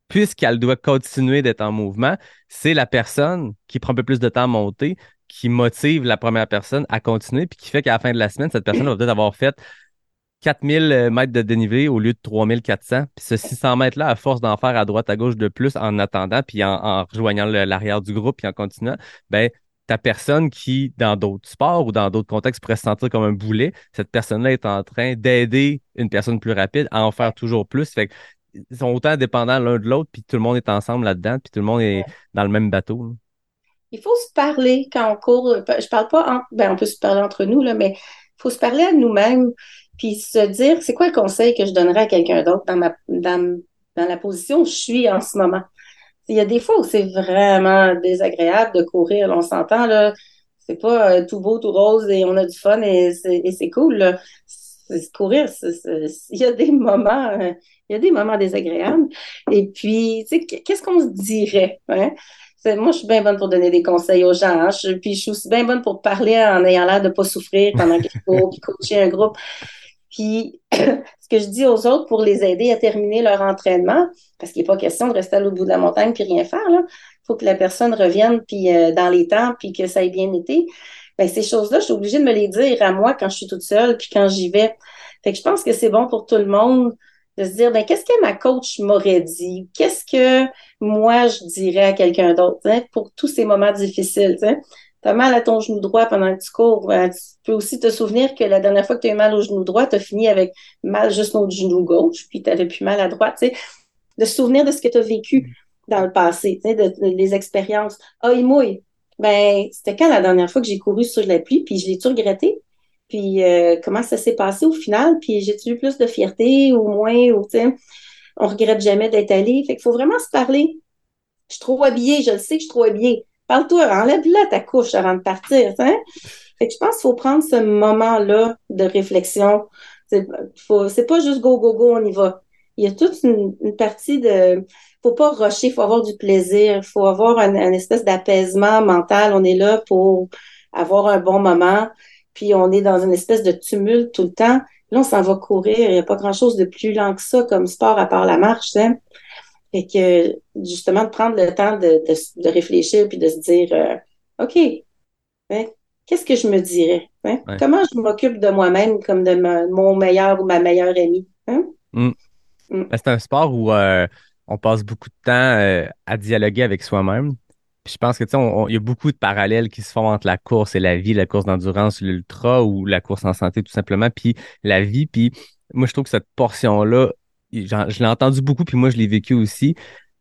puisqu'elle doit continuer d'être en mouvement, c'est la personne qui prend un peu plus de temps à monter qui motive la première personne à continuer, puis qui fait qu'à la fin de la semaine, cette personne va peut-être avoir fait 4000 euh, mètres de dénivelé au lieu de 3400. Puis ce 600 mètres-là, à force d'en faire à droite, à gauche de plus en attendant, puis en, rejoignant l'arrière du groupe, puis en continuant, ben, ta personne qui, dans d'autres sports ou dans d'autres contextes, pourrait se sentir comme un boulet, cette personne-là est en train d'aider une personne plus rapide à en faire toujours plus. Fait ils sont autant dépendants l'un de l'autre, puis tout le monde est ensemble là-dedans, puis tout le monde est dans le même bateau. Il faut se parler quand on court. Je parle pas, en... ben, on peut se parler entre nous, là, mais il faut se parler à nous-mêmes puis se dire, c'est quoi le conseil que je donnerais à quelqu'un d'autre dans, ma, dans, dans la position où je suis en ce moment? Il y a des fois où c'est vraiment désagréable de courir, on s'entend, là, C'est pas tout beau, tout rose et on a du fun et c'est cool. Là. courir, il y a des moments, il y a des moments désagréables. Et puis, tu sais, qu'est-ce qu'on se dirait? Hein? Moi, je suis bien bonne pour donner des conseils aux gens. Hein. puis, je suis aussi bien bonne pour parler en ayant l'air de pas souffrir pendant qu'il faut, puis coacher un groupe. Puis, ce que je dis aux autres pour les aider à terminer leur entraînement, parce qu'il n'est pas question de rester à l'autre bout de la montagne puis rien faire, il faut que la personne revienne puis euh, dans les temps puis que ça ait bien été. Ben, ces choses-là, je suis obligée de me les dire à moi quand je suis toute seule puis quand j'y vais. Fait que je pense que c'est bon pour tout le monde de se dire, ben, qu'est-ce que ma coach m'aurait dit? Qu'est-ce que moi, je dirais à quelqu'un d'autre hein, pour tous ces moments difficiles? Tu as mal à ton genou droit pendant que tu cours. Ben, tu peux aussi te souvenir que la dernière fois que tu eu mal au genou droit, tu as fini avec mal juste au genou gauche, puis tu plus mal à droite. Tu sais. De se souvenir de ce que tu vécu dans le passé, de, les expériences. Ah, il mouille. Ben, c'était quand la dernière fois que j'ai couru sur la pluie, puis je l'ai-tu regretté? Puis euh, comment ça s'est passé au final? Puis j'ai-tu eu plus de fierté ou moins? Ou, on regrette jamais d'être allé. Fait qu'il faut vraiment se parler. Je suis trop habillée, je le sais que je suis trop habillée. Parle-toi, enlève-la ta couche avant de partir. Hein? Fait que je pense qu'il faut prendre ce moment-là de réflexion. C'est, pas juste go, go, go, on y va. Il y a toute une, partie de. faut pas rusher, faut avoir du plaisir, faut avoir un, espèce d'apaisement mental. On est là pour avoir un bon moment puis on est dans une espèce de tumulte tout le temps. Là, on s'en va courir. Il n'y a pas grand-chose de plus lent que ça comme sport à part la marche. Fait que justement, de prendre le temps de, de, réfléchir puis de se dire euh, OK, hein, qu'est-ce que je me dirais? Hein? Comment je m'occupe de moi-même comme de mon meilleur ou ma meilleure amie? Hein? Mm. Mm. Ben, c'est un sport où euh, on passe beaucoup de temps euh, à dialoguer avec soi-même je pense que tu sais, il y a beaucoup de parallèles qui se font entre la course et la vie, la course d'endurance, l'ultra ou la course en santé tout simplement, puis la vie. Puis moi, je trouve que cette portion-là, je l'ai entendu beaucoup, puis moi, je l'ai vécu aussi.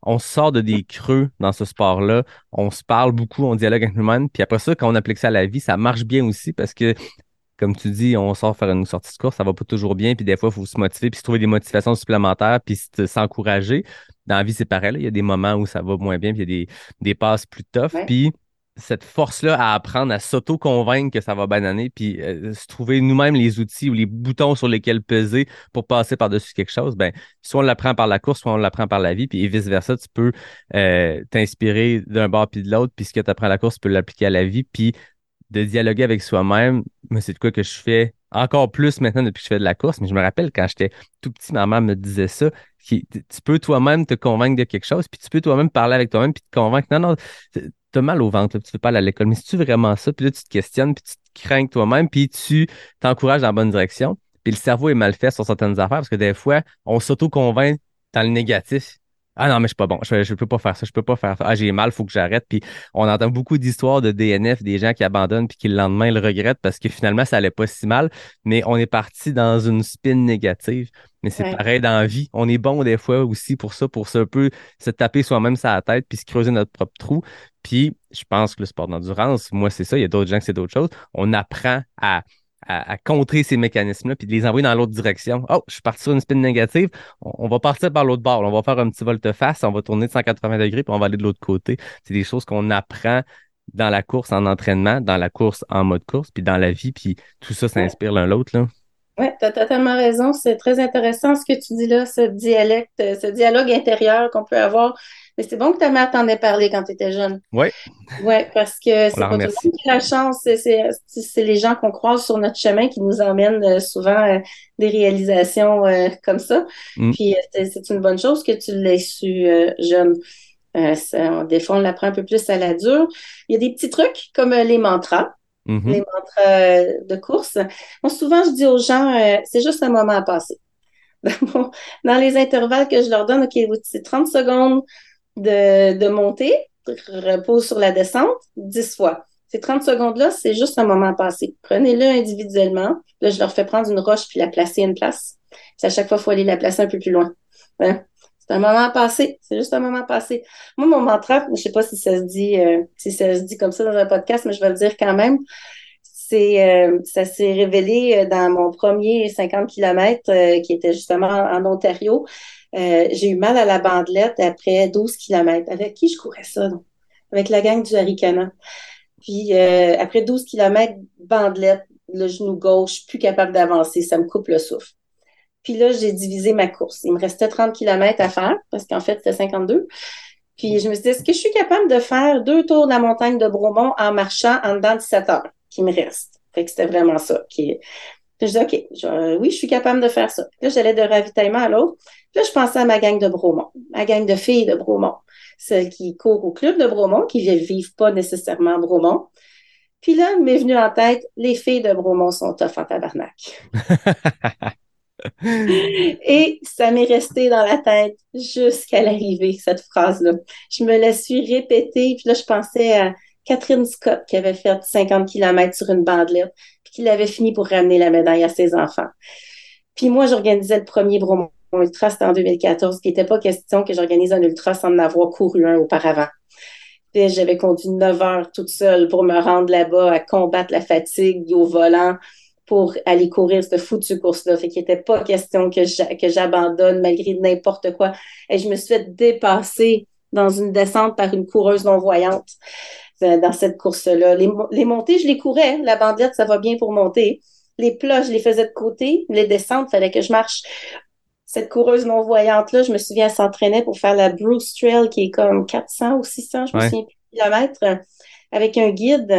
On sort de des creux dans ce sport-là. On se parle beaucoup, on dialogue avec nous-mêmes. Puis après ça, quand on applique ça à la vie, ça marche bien aussi parce que comme tu dis, on sort faire une sortie de course, ça va pas toujours bien, puis des fois, il faut se motiver, puis se trouver des motivations supplémentaires, puis s'encourager. Dans la vie, c'est pareil, il y a des moments où ça va moins bien, puis il y a des, des passes plus tough, puis cette force-là à apprendre à s'auto-convaincre que ça va bananer, puis euh, se trouver nous-mêmes les outils ou les boutons sur lesquels peser pour passer par-dessus quelque chose, ben, soit on l'apprend par la course, soit on l'apprend par la vie, puis vice-versa, tu peux euh, t'inspirer d'un bord puis de l'autre, puis ce que tu apprends à la course, tu peux l'appliquer à la vie, puis de dialoguer avec soi-même, c'est de quoi que je fais encore plus maintenant depuis que je fais de la course. Mais je me rappelle quand j'étais tout petit, ma mère me disait ça. tu peux toi-même te convaincre de quelque chose, puis tu peux toi-même parler avec toi-même, puis te convaincre. Non, non, t'as mal au ventre, tu veux pas aller à l'école, mais si tu vraiment ça, puis là, tu te questionnes, puis tu te crains toi-même, puis tu t'encourages dans la bonne direction. Puis le cerveau est mal fait sur certaines affaires parce que des fois, on s'auto-convainc dans le négatif. Ah non, mais je suis pas bon. Je, je peux pas faire ça. Je peux pas faire ça. Ah, j'ai mal, faut que j'arrête. Puis on entend beaucoup d'histoires de DNF, des gens qui abandonnent puis qui le lendemain le regrettent parce que finalement, ça allait pas si mal. Mais on est parti dans une spin négative. Mais c'est pareil dans la vie. On est bon des fois aussi pour ça, pour se peu se taper soi-même la tête puis se creuser notre propre trou. Puis je pense que le sport d'endurance, moi, c'est ça. Il y a d'autres gens que c'est d'autres choses. On apprend à à, contrer ces mécanismes-là, puis de les envoyer dans l'autre direction. Oh, je suis parti sur une spin négative, on, va partir par l'autre bord, on va faire un petit volte-face, on va tourner de 180 degrés, puis on va aller de l'autre côté. C'est des choses qu'on apprend dans la course en entraînement, dans la course en mode course, puis dans la vie, puis tout ça s'inspire l'un l'autre. Oui, tu as totalement raison. C'est très intéressant ce que tu dis là, ce dialecte, ce dialogue intérieur qu'on peut avoir mais c'est bon que ta mère t'en ait parlé quand tu étais jeune. Oui. Oui, parce que c'est pas tout le monde qui a la chance. C'est les gens qu'on croise sur notre chemin qui nous emmènent euh, souvent euh, des réalisations euh, comme ça. Mm. Puis c'est une bonne chose que tu l'aies su jeune. des fois, on l'apprend un peu plus à la dure. Il y a des petits trucs comme les mantras. Mm-hmm. Les mantras de course. Moi, souvent, je dis aux gens, c'est juste un moment à passer. Dans les intervalles que je leur donne, OK, c'est 30 secondes de, de monter, repose sur la descente 10 fois. Ces 30 secondes-là, c'est juste un moment passé. Prenez-le individuellement. Là, je leur fais prendre une roche puis la placer à une place. à chaque fois, il faut aller la placer un peu plus loin. Hein? C'est un moment passé. C'est juste un moment passé. Moi, mon mantra, je sais pas si ça se dit, euh, si ça se dit comme ça dans un podcast, mais je vais le dire quand même. C'est, euh, ça s'est révélé euh, dans mon premier 50 km qui était justement en Ontario. Euh, j'ai eu mal à la bandelette après 12 km. Avec qui je courais ça? Avec la gang du Haricana. Puis euh, après 12 km, bandelette, le genou gauche, plus capable d'avancer, ça me coupe le souffle. Puis là, j'ai divisé ma course. Il me restait 30 km à faire, parce qu'en fait, c'était 52. Puis je me suis dit, est-ce que je suis capable de faire deux tours de la montagne de Bromont en marchant en dedans de 7 heures qui me reste? Fait que c'était vraiment ça. Puis je dis, OK, oui, je suis capable de faire ça. Puis là, j'allais de ravitaillement à l'autre. Puis là, je pensais à ma gang de Bromont, ma gang de filles de Bromont, celles qui courent au club de Bromont, qui ne vivent pas nécessairement à Bromont. Puis là, il m'est venu en tête, les filles de Bromont sont tough en tabarnak. Et ça m'est resté dans la tête jusqu'à l'arrivée, cette phrase-là. Je me la suis répétée, puis là, je pensais à Catherine Scott qui avait fait 50 km sur une bandelette, puis qui l'avait fini pour ramener la médaille à ses enfants. Puis moi, j'organisais le premier Bromont Ultra, c'était en 2014, qui n'était pas question que j'organise un ultra sans en avoir couru un auparavant. Puis j'avais conduit 9 heures toute seule pour me rendre là-bas à combattre la fatigue au volant pour aller courir cette foutue course-là. Fait qu'il n'était pas question que j'abandonne malgré n'importe quoi. Et je me suis fait dépasser dans une descente par une coureuse non-voyante dans cette course-là. Les, montées, je les courais. La bandelette, ça va bien pour monter. Les plats, je les faisais de côté. Les descentes, il fallait que je marche. Cette coureuse non-voyante-là, je me souviens, elle s'entraînait pour faire la Bruce Trail, qui est comme 400 ou 600, je me souviens plus, kilomètres, avec un guide.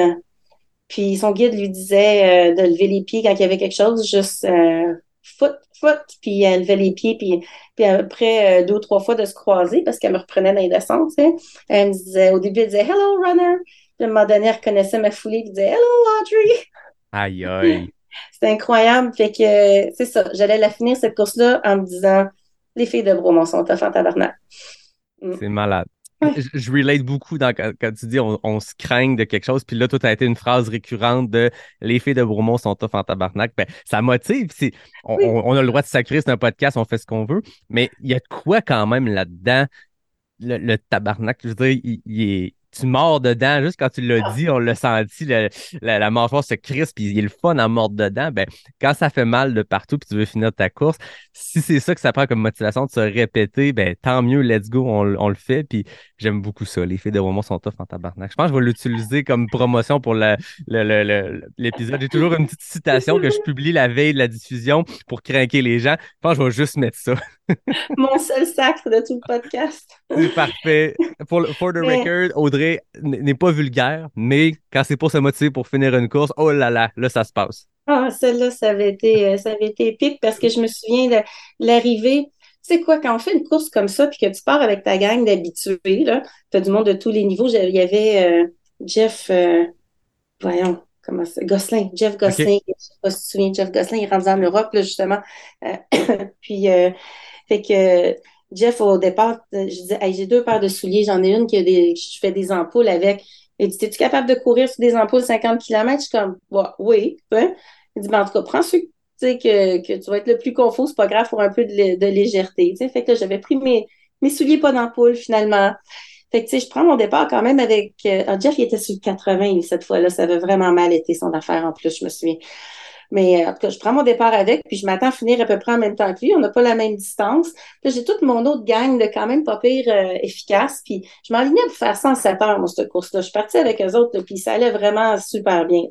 Puis son guide lui disait euh, de lever les pieds quand il y avait quelque chose, juste euh, foot, foot, puis elle levait les pieds, puis, puis après euh, deux ou trois fois de se croiser parce qu'elle me reprenait dans les descentes, tu sais. Elle me disait, au début, elle disait Hello, runner. Puis à un moment donné, elle reconnaissait ma foulée, puis disait Hello, Audrey. Aïe, aïe. C'était incroyable. Fait que c'est ça. J'allais la finir cette course-là en me disant les filles de Bromont sont tough en tabarnak. Mm. C'est malade je, relate beaucoup dans, quand, tu dis on, se craigne de quelque chose. Puis là, tout a été une phrase récurrente de les filles de Bourmont sont tough en tabarnak. Ben, ça motive. On, on, a le droit de sacrer, c'est un podcast, on fait ce qu'on veut. Mais il y a de quoi quand même là-dedans, le, tabarnak. Je veux dire, il est tu mords dedans, juste quand tu l'as dit, on l'a senti, la, la, mâchoire se crispe, puis il est le fun à mordre dedans. Ben, quand ça fait mal de partout, puis tu veux finir ta course, si c'est ça que ça prend comme motivation de se répéter, ben tant mieux, let's go, on, le fait. Puis j'aime beaucoup ça. Les filles de romans sont tough en tabarnak. Je pense que je vais l'utiliser comme promotion pour l'épisode. J'ai toujours une petite citation que je publie la veille de la diffusion pour craquer les gens. Je pense que je vais juste mettre ça. Mon seul sacre de tout le podcast. C'est parfait. Pour, for the record, Audrey n'est pas vulgaire, mais quand c'est pour se motiver pour finir une course, oh là là, là, ça se passe. Ah, celle-là, ça avait été, euh, ça avait été épique parce que je me souviens de l'arrivée. Tu sais quoi, quand on fait une course comme ça, puis que tu pars avec ta gang d'habitués, là, tu as du monde de tous les niveaux. Il y avait euh, Jeff, euh, voyons, comment ça, Gosselin, Jeff Gosselin, je sais pas si tu te souviens, Jeff Gosselin, il est rendu en Europe, là, justement. puis, fait que Jeff, au départ, je disais, j'ai deux paires de souliers, j'en ai une qui a des, je fais des ampoules avec. Il dit, es-tu capable de courir sur des ampoules 50 km? Je suis comme, oui. Hein? Il dit, ben, en tout cas, prends ceux que, que tu vas être le plus confus, c'est pas grave pour un peu de, légèreté. Fait que j'avais pris mes, mes souliers pas d'ampoule finalement. Fait que, tu sais, je prends mon départ quand même avec. Euh, ah, Jeff, il était sur 80 cette fois-là. Ça avait vraiment mal été son affaire en plus, je me souviens. Mais en tout cas, je prends mon départ avec, puis je m'attends à finir à peu près en même temps que lui. On n'a pas la même distance. Puis j'ai toute mon autre gang de quand même pas pire euh, efficace. Puis je m'enlignais pour faire 107 heures, moi, cette course-là. Je suis partie avec eux autres, puis ça allait vraiment super bien.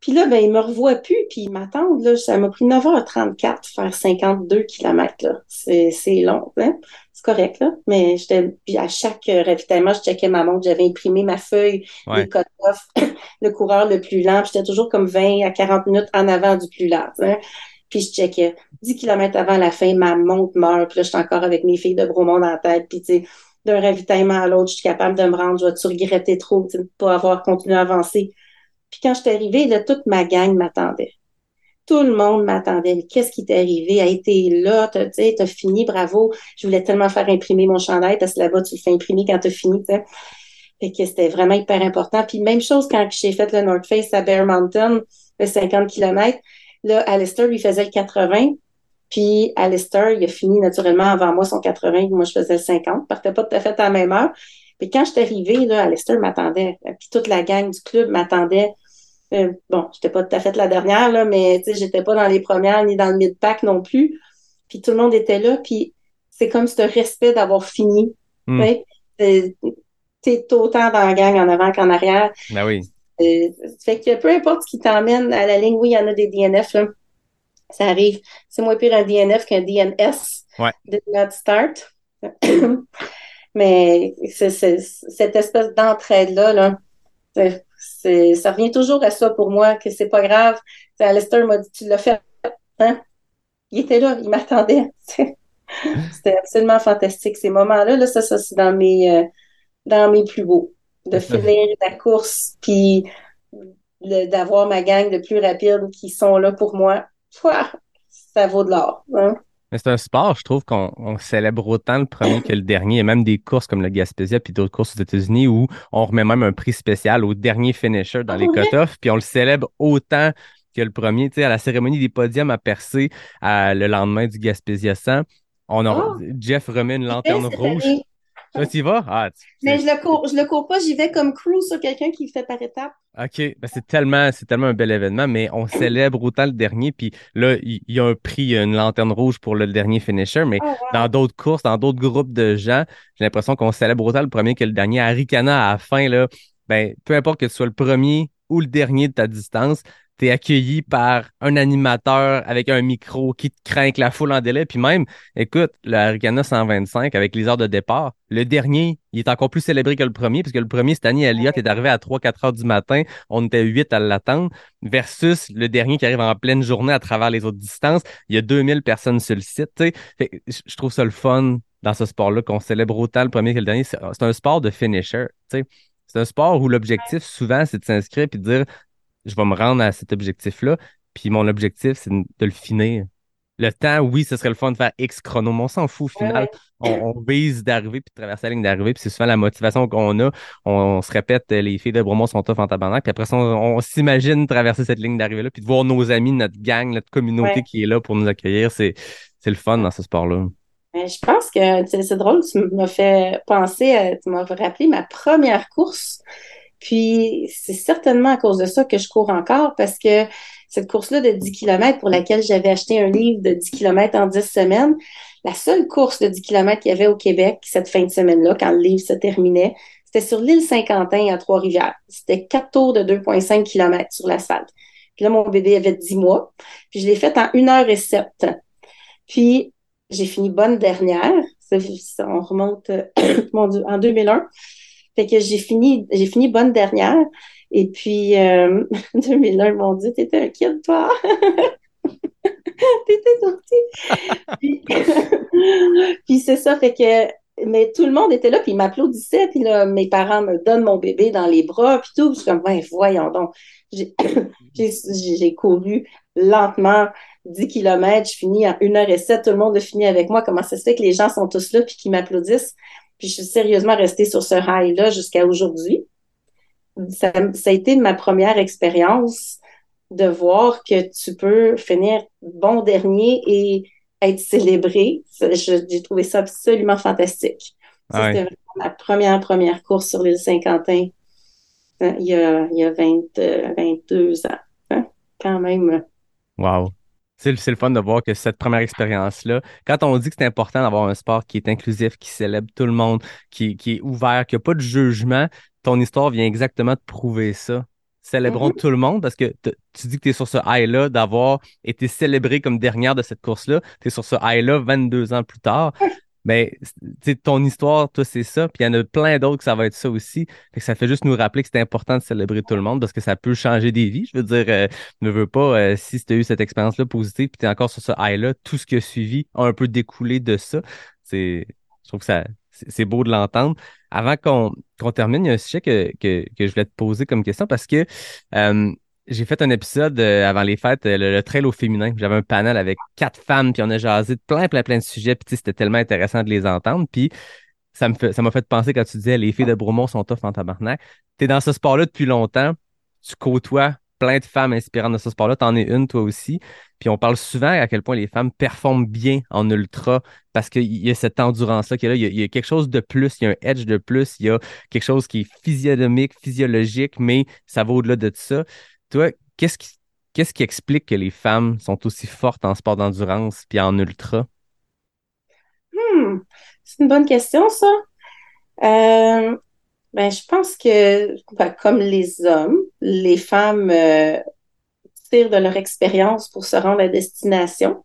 Puis là, ben, ils me revoient plus, puis ils m'attendent. Là, ça m'a pris 9h34 faire 52 km. C'est, c'est long. Hein? C'est correct, là. Mais j'étais, puis à chaque euh, ravitaillement, je checkais ma montre. J'avais imprimé ma feuille, les cut-off, le coureur le plus lent. J'étais toujours comme 20 à 40 minutes en avant du plus lent. Hein? Puis je checkais 10 km avant la fin, ma montre meurt. Puis là, j'étais encore avec mes filles de Bromont dans la tête. Puis tu sais, d'un ravitaillement à l'autre, je suis capable de me rendre. Je vais-tu regretter trop de ne pas avoir continué à avancer? Puis quand je suis arrivée, là, toute ma gang m'attendait. Tout le monde m'attendait. Qu'est-ce qui t'est arrivé? A été là, t'as, as fini, bravo. Je voulais tellement faire imprimer mon chandail parce que là-bas, tu le fais imprimer quand t'as fini, t'sais. Fait que c'était vraiment hyper important. Puis même chose quand j'ai fait le North Face à Bear Mountain, le 50 km. Là, Alistair lui faisait le 80. Puis Alistair, il a fini naturellement avant moi son 80. Moi, je faisais le 50. Partait pas tout à fait à la même heure. Puis quand je suis arrivée, là, Alistair m'attendait. Puis toute la gang du club m'attendait. Euh, bon, j'étais pas tout à fait la dernière, là, mais tu sais, j'étais pas dans les premières ni dans le mid-pack non plus. Puis tout le monde était là. Puis c'est comme ce respect d'avoir fini. Hmm. t'es autant dans la gang en avant qu'en arrière. Ben oui. Euh, fait que peu importe ce qui t'emmène à la ligne, oui, il y en a des DNF, là. Ça arrive. C'est moins pire un DNF qu'un DNS. Ouais. Did not start. Mais c'est, c'est- cette espèce d'entraide-là, là, c'est- c'est- ça revient toujours à ça pour moi, que c'est pas grave. Alistair m'a dit, tu l'as fait. Hein? Il était là, il m'attendait. C'était absolument fantastique. Ces moments-là, là, ça, ça c'est dans mes, euh, dans mes plus beaux. De finir la course, puis d'avoir ma gang de plus rapide qui sont là pour moi. Pouah, ça vaut de l'or. hein? Mais c'est un sport, je trouve qu'on on célèbre autant le premier que le dernier. Il y a même des courses comme le Gaspésia puis d'autres courses aux États-Unis où on remet même un prix spécial au dernier finisher dans Ah, les cut-offs, puis on le célèbre autant que le premier. Tu sais, à la cérémonie des podiums à Percé, à- le lendemain du Gaspésia 100, on a, Ah! Jeff remet une lanterne rouge. Tu y vas? Ah, tu- Mais je le cours, je le cours pas, j'y vais comme crew sur quelqu'un qui le fait par étapes. OK, ben c'est tellement, c'est tellement un bel événement, mais on célèbre autant le dernier, puis là, il y, a un prix, il y a une lanterne rouge pour le dernier finisher, mais Oh, wow. dans d'autres courses, dans d'autres groupes de gens, j'ai l'impression qu'on célèbre autant le premier que le dernier. À Ricana, à la fin, là, ben, peu importe que tu sois le premier ou le dernier de ta distance, tu es accueilli par un animateur avec un micro qui te craint la foule en délai. Puis même, écoute, le Aricana 125 avec les heures de départ, le dernier, il est encore plus célébré que le premier, puisque le premier, année, Elliott est arrivé à 3-4 heures du matin. On était 8 à l'attendre, versus le dernier qui arrive en pleine journée à travers les autres distances. Il y a 2000 personnes sur le site. Fait je trouve ça le fun dans ce sport-là qu'on célèbre autant le premier que le dernier. C'est un sport de finisher. C'est un sport où l'objectif, souvent, c'est de s'inscrire et de dire je vais me rendre à cet objectif-là. Puis mon objectif, c'est de le finir. Le temps, oui, ce serait le fun de faire X chrono, mais on s'en fout au final. ouais. On, on vise d'arriver puis de traverser la ligne d'arrivée. Puis c'est souvent la motivation qu'on a. On, on se répète, euh, les filles de Bromont sont tough en tabarnak. Puis après ça, on, on s'imagine traverser cette ligne d'arrivée-là. Puis de voir nos amis, notre gang, notre communauté Ouais. qui est là pour nous accueillir. C'est, le fun dans ce sport-là. Je pense que c'est drôle, tu m'as fait penser, à- tu m'as rappelé ma première course. Puis c'est certainement à cause de ça que je cours encore parce que cette course-là de 10 km pour laquelle j'avais acheté un livre de 10 km en 10 semaines, la seule course de 10 km qu'il y avait au Québec cette fin de semaine-là, quand le livre se terminait, c'était sur l'île Saint-Quentin à Trois-Rivières. C'était quatre tours de 2,5 km sur l'asphalte. Puis là, mon bébé avait 10 mois. Puis je l'ai fait en 1 heure et 7. Puis j'ai fini bonne dernière. On remonte en 2001. Fait que j'ai fini, j'ai fini bonne dernière. Et puis, euh, 2001, mon Dieu, t'étais un kid, toi. t'étais petit. Puis, puis c'est ça, fait que, mais tout le monde était là, puis ils m'applaudissaient, puis là, mes parents me donnent mon bébé dans les bras, puis tout. Puis je suis comme, ben, voyons donc. J'ai couru lentement 10 km, je finis en 1h07, tout le monde a fini avec moi. Comment ça se fait que les gens sont tous là puis qu'ils m'applaudissent? Puis je suis sérieusement restée sur ce high-là jusqu'à aujourd'hui. Ça, ça a été ma première expérience de voir que tu peux finir bon dernier et être célébré. J'ai trouvé ça absolument fantastique. Ah. C'était vraiment ma première, première course sur l'île Saint-Quentin hein, il y a, il y a 20, euh, 22 ans. hein. Quand même. Wow. C'est le, fun de voir que cette première expérience-là, quand on dit que c'est important d'avoir un sport qui est inclusif, qui célèbre tout le monde, qui, qui est ouvert, qui n'a pas de jugement, ton histoire vient exactement te prouver ça. Célébrons tout le monde parce que tu dis que tu es sur ce high-là d'avoir été célébré comme dernière de cette course-là. Tu es sur ce high-là 22 ans plus tard. Mais sais, ton histoire, toi, c'est ça. Puis il y en a plein d'autres que ça va être ça aussi. Ça fait juste nous rappeler que c'est important de célébrer tout le monde parce que ça peut changer des vies. Je veux dire, euh, ne veux pas, euh, si tu as eu cette expérience-là positive, puis tu es encore sur ce high-là, tout ce qui a suivi a un peu découlé de ça. Je trouve que ça, c'est beau de l'entendre. Avant qu'on qu'on termine, il y a un sujet que, que, que je voulais te poser comme question parce que euh, j'ai fait un épisode euh, avant les fêtes, euh, le, trail au féminin. J'avais un panel avec quatre femmes, puis on a jasé de plein, plein, plein de sujets, puis c'était tellement intéressant de les entendre. Puis ça m'a fait penser quand tu disais les filles de Bromont sont tough en tabarnak. Tu es dans ce sport-là depuis longtemps, tu côtoies plein de femmes inspirantes de ce sport-là, t'en es une toi aussi. Puis on parle souvent à quel point les femmes performent bien en ultra parce qu'il y a cette endurance-là qui est là. Il y, a, y a quelque chose de plus, il y a un edge de plus, il y a quelque chose qui est physionomique, physiologique, mais ça va au-delà de ça. Toi, qu'est-ce qui, explique que les femmes sont aussi fortes en sport d'endurance puis en ultra? Hmm, c'est une bonne question, ça. Euh, Ben, je pense que, ben, comme les hommes, les femmes euh, tirent de leur expérience pour se rendre à destination.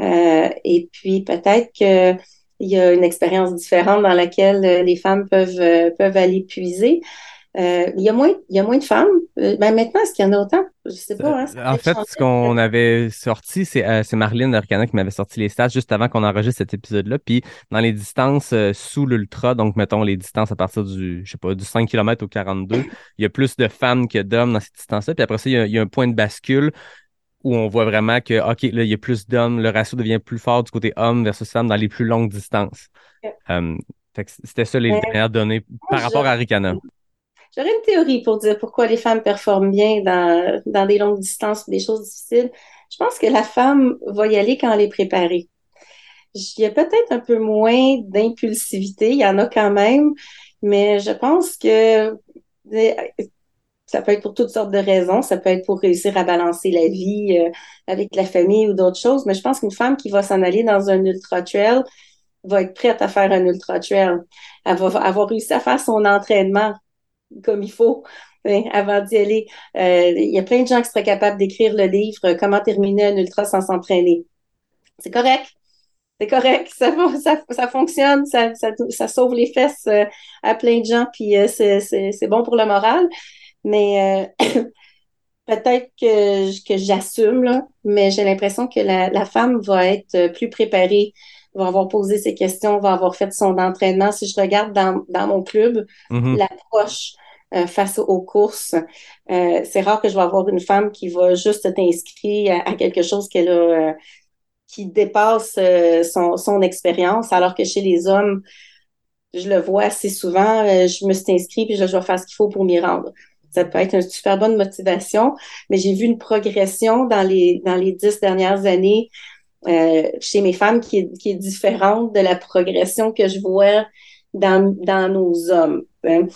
Euh, et puis, peut-être qu'il y a une expérience différente dans laquelle les femmes peuvent, peuvent aller puiser. Euh, il, y a moins, il y a moins de femmes. Euh, ben maintenant, est-ce qu'il y en a autant? Je sais pas. Hein, en fait, ce qu'on avait sorti, c'est euh, Marlene Arcana qui m'avait sorti les stats juste avant qu'on enregistre cet épisode-là. Puis dans les distances sous l'ultra, donc mettons les distances à partir du, je sais pas, du 5 km au 42, il y a plus de femmes que d'hommes dans ces distances-là. Puis après ça, il y, a, un point de bascule où on voit vraiment que, OK, là, il y a plus d'hommes, le ratio devient plus fort du côté homme versus femme dans les plus longues distances. C'était ça les dernières données par rapport à Ricana. J'aurais une théorie pour dire pourquoi les femmes performent bien dans, dans des longues distances ou des choses difficiles. Je pense que la femme va y aller quand elle est préparée. Il y a peut-être un peu moins d'impulsivité, il y en a quand même, mais je pense que ça peut être pour toutes sortes de raisons. Ça peut être pour réussir à balancer la vie euh, avec la famille ou d'autres choses. Mais je pense qu'une femme qui va s'en aller dans un ultra trail va être prête à faire un ultra trail. Elle va avoir réussi à faire son entraînement comme il faut hein, avant d'y aller. Euh, il y a plein de gens qui seraient capables d'écrire le livre euh, Comment terminer un ultra sans s'entraîner. C'est correct. C'est correct, ça, ça, ça fonctionne, ça, ça, ça, sauve les fesses euh, à plein de gens, puis c'est bon pour le moral. Mais peut-être que, que j'assume, mais j'ai l'impression que la, la, femme va être plus préparée, va avoir posé ses questions, va avoir fait son entraînement. Si je regarde dans, dans mon club, mm-hmm. l'approche euh, face aux courses. Euh, c'est rare que je vais avoir une femme qui va juste t'inscrire à, quelque chose qu'elle a, euh, qui dépasse son, son expérience, alors que chez les hommes, je le vois assez souvent, je me suis inscrite puis je dois faire ce qu'il faut pour m'y rendre. Ça peut être une super bonne motivation, mais j'ai vu une progression dans les, dans les dix dernières années chez mes femmes qui est, qui est différente de la progression que je vois dans, dans nos hommes. Hein.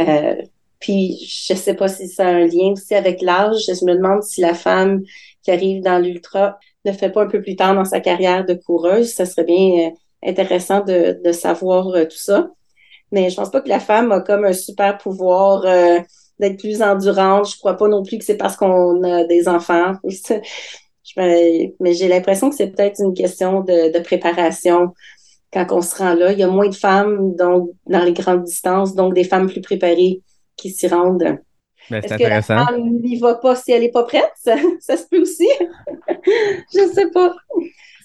Euh, puis je sais pas si ça a un lien aussi avec l'âge. Je me demande si la femme qui arrive dans l'ultra ne fait pas un peu plus tard dans sa carrière de coureuse. Ça serait bien euh, intéressant de, savoir euh, tout ça. Mais je pense pas que la femme a comme un super pouvoir d'être plus endurante. Je crois pas non plus que c'est parce qu'on a des enfants. mais j'ai l'impression que c'est peut-être une question de préparation quand on se rend là. Il y a moins de femmes donc, dans les grandes distances, donc des femmes plus préparées qui s'y rendent. Ben, c'est intéressant. Que la femme n'y va pas si elle n'est pas prête? Ça, se peut aussi. je ne sais pas.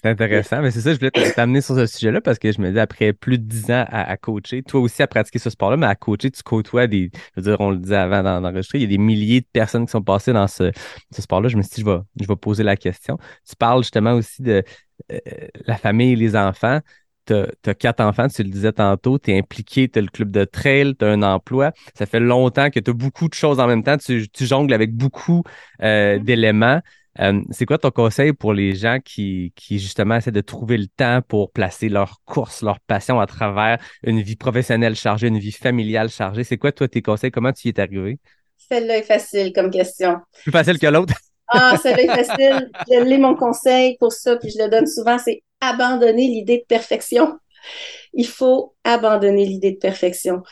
C'est intéressant, mais c'est ça, je voulais t'amener sur ce sujet-là parce que je me dis, après plus de dix ans à, coacher, toi aussi à pratiquer ce sport-là, mais à coacher, tu côtoies des, je veux dire, on le disait avant d'enregistrer, il y a des milliers de personnes qui sont passées dans ce, sport-là. Je me suis dit, je vais, je vais poser la question. Tu parles justement aussi de euh, la famille et les enfants tu as, quatre enfants, tu le disais tantôt, tu es impliqué, tu as le club de trail, tu as un emploi. Ça fait longtemps que tu as beaucoup de choses en même temps. Tu, jongles avec beaucoup euh, mm-hmm. d'éléments. Euh, c'est quoi ton conseil pour les gens qui, qui, justement, essaient de trouver le temps pour placer leur course, leur passion à travers une vie professionnelle chargée, une vie familiale chargée? C'est quoi, toi, tes conseils? Comment tu y es arrivé? Celle-là est facile comme question. Plus facile que l'autre? Ah, celle-là est facile. Je l'ai mon conseil pour ça, puis je le donne souvent, c'est abandonner l'idée de perfection. Il faut abandonner l'idée de perfection.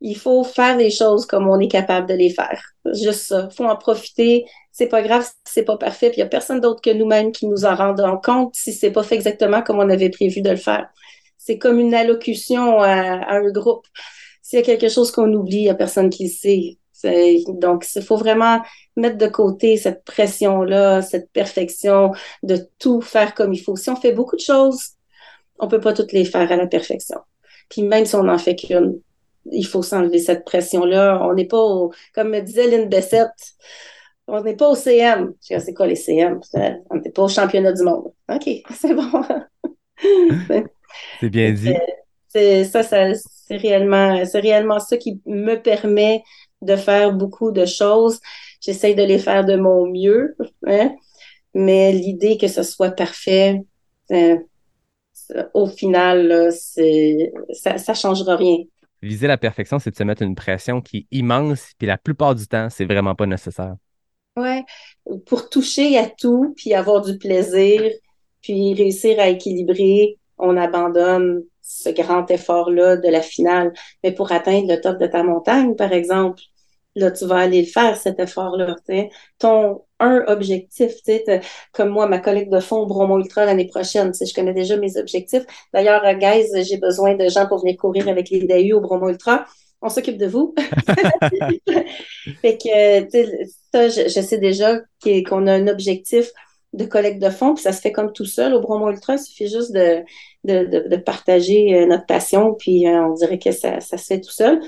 Il faut faire les choses comme on est capable de les faire. Juste ça. Faut en profiter. C'est pas grave si c'est pas parfait. Puis il y a personne d'autre que nous-mêmes qui nous en rendons compte si c'est pas fait exactement comme on avait prévu de le faire. C'est comme une allocution à, un groupe. S'il y a quelque chose qu'on oublie, il y a personne qui le sait. Donc, il faut vraiment mettre de côté cette pression-là, cette perfection, de tout faire comme il faut. Si on fait beaucoup de choses, on peut pas toutes les faire à la perfection. Puis même si on en fait qu'une, il faut s'enlever cette pression-là. On n'est pas au, comme me disait Lynn Bessette, on n'est pas au CM. Je sais c'est quoi les CM? On n'est pas au championnat du monde. OK, c'est bon. c'est bien dit. C'est ça, ça c'est réellement, c'est réellement ça qui me permet de faire beaucoup de choses. J'essaye de les faire de mon mieux, hein? mais l'idée que ce soit parfait, euh, au final, ça ne changera rien. Viser la perfection, c'est de se mettre une pression qui est immense, puis la plupart du temps, c'est vraiment pas nécessaire. Ouais, pour toucher à tout, puis avoir du plaisir, puis réussir à équilibrer, on abandonne ce grand effort-là de la finale. Mais pour atteindre le top de ta montagne, par exemple, là, tu vas aller le faire, cet effort-là. Ton un objectif, comme moi, ma collègue de fond Bromont Ultra l'année prochaine, je connais déjà mes objectifs. D'ailleurs, guys, j'ai besoin de gens pour venir courir avec les DAU au Bromont Ultra. On s'occupe de vous. fait que, ça, je, je, sais déjà qu'on a un objectif de collecte de fonds, puis ça se fait comme tout seul. Au Bromont Ultra, il suffit juste de, de, de, partager euh, notre passion, puis euh, on dirait que ça, ça, se fait tout seul.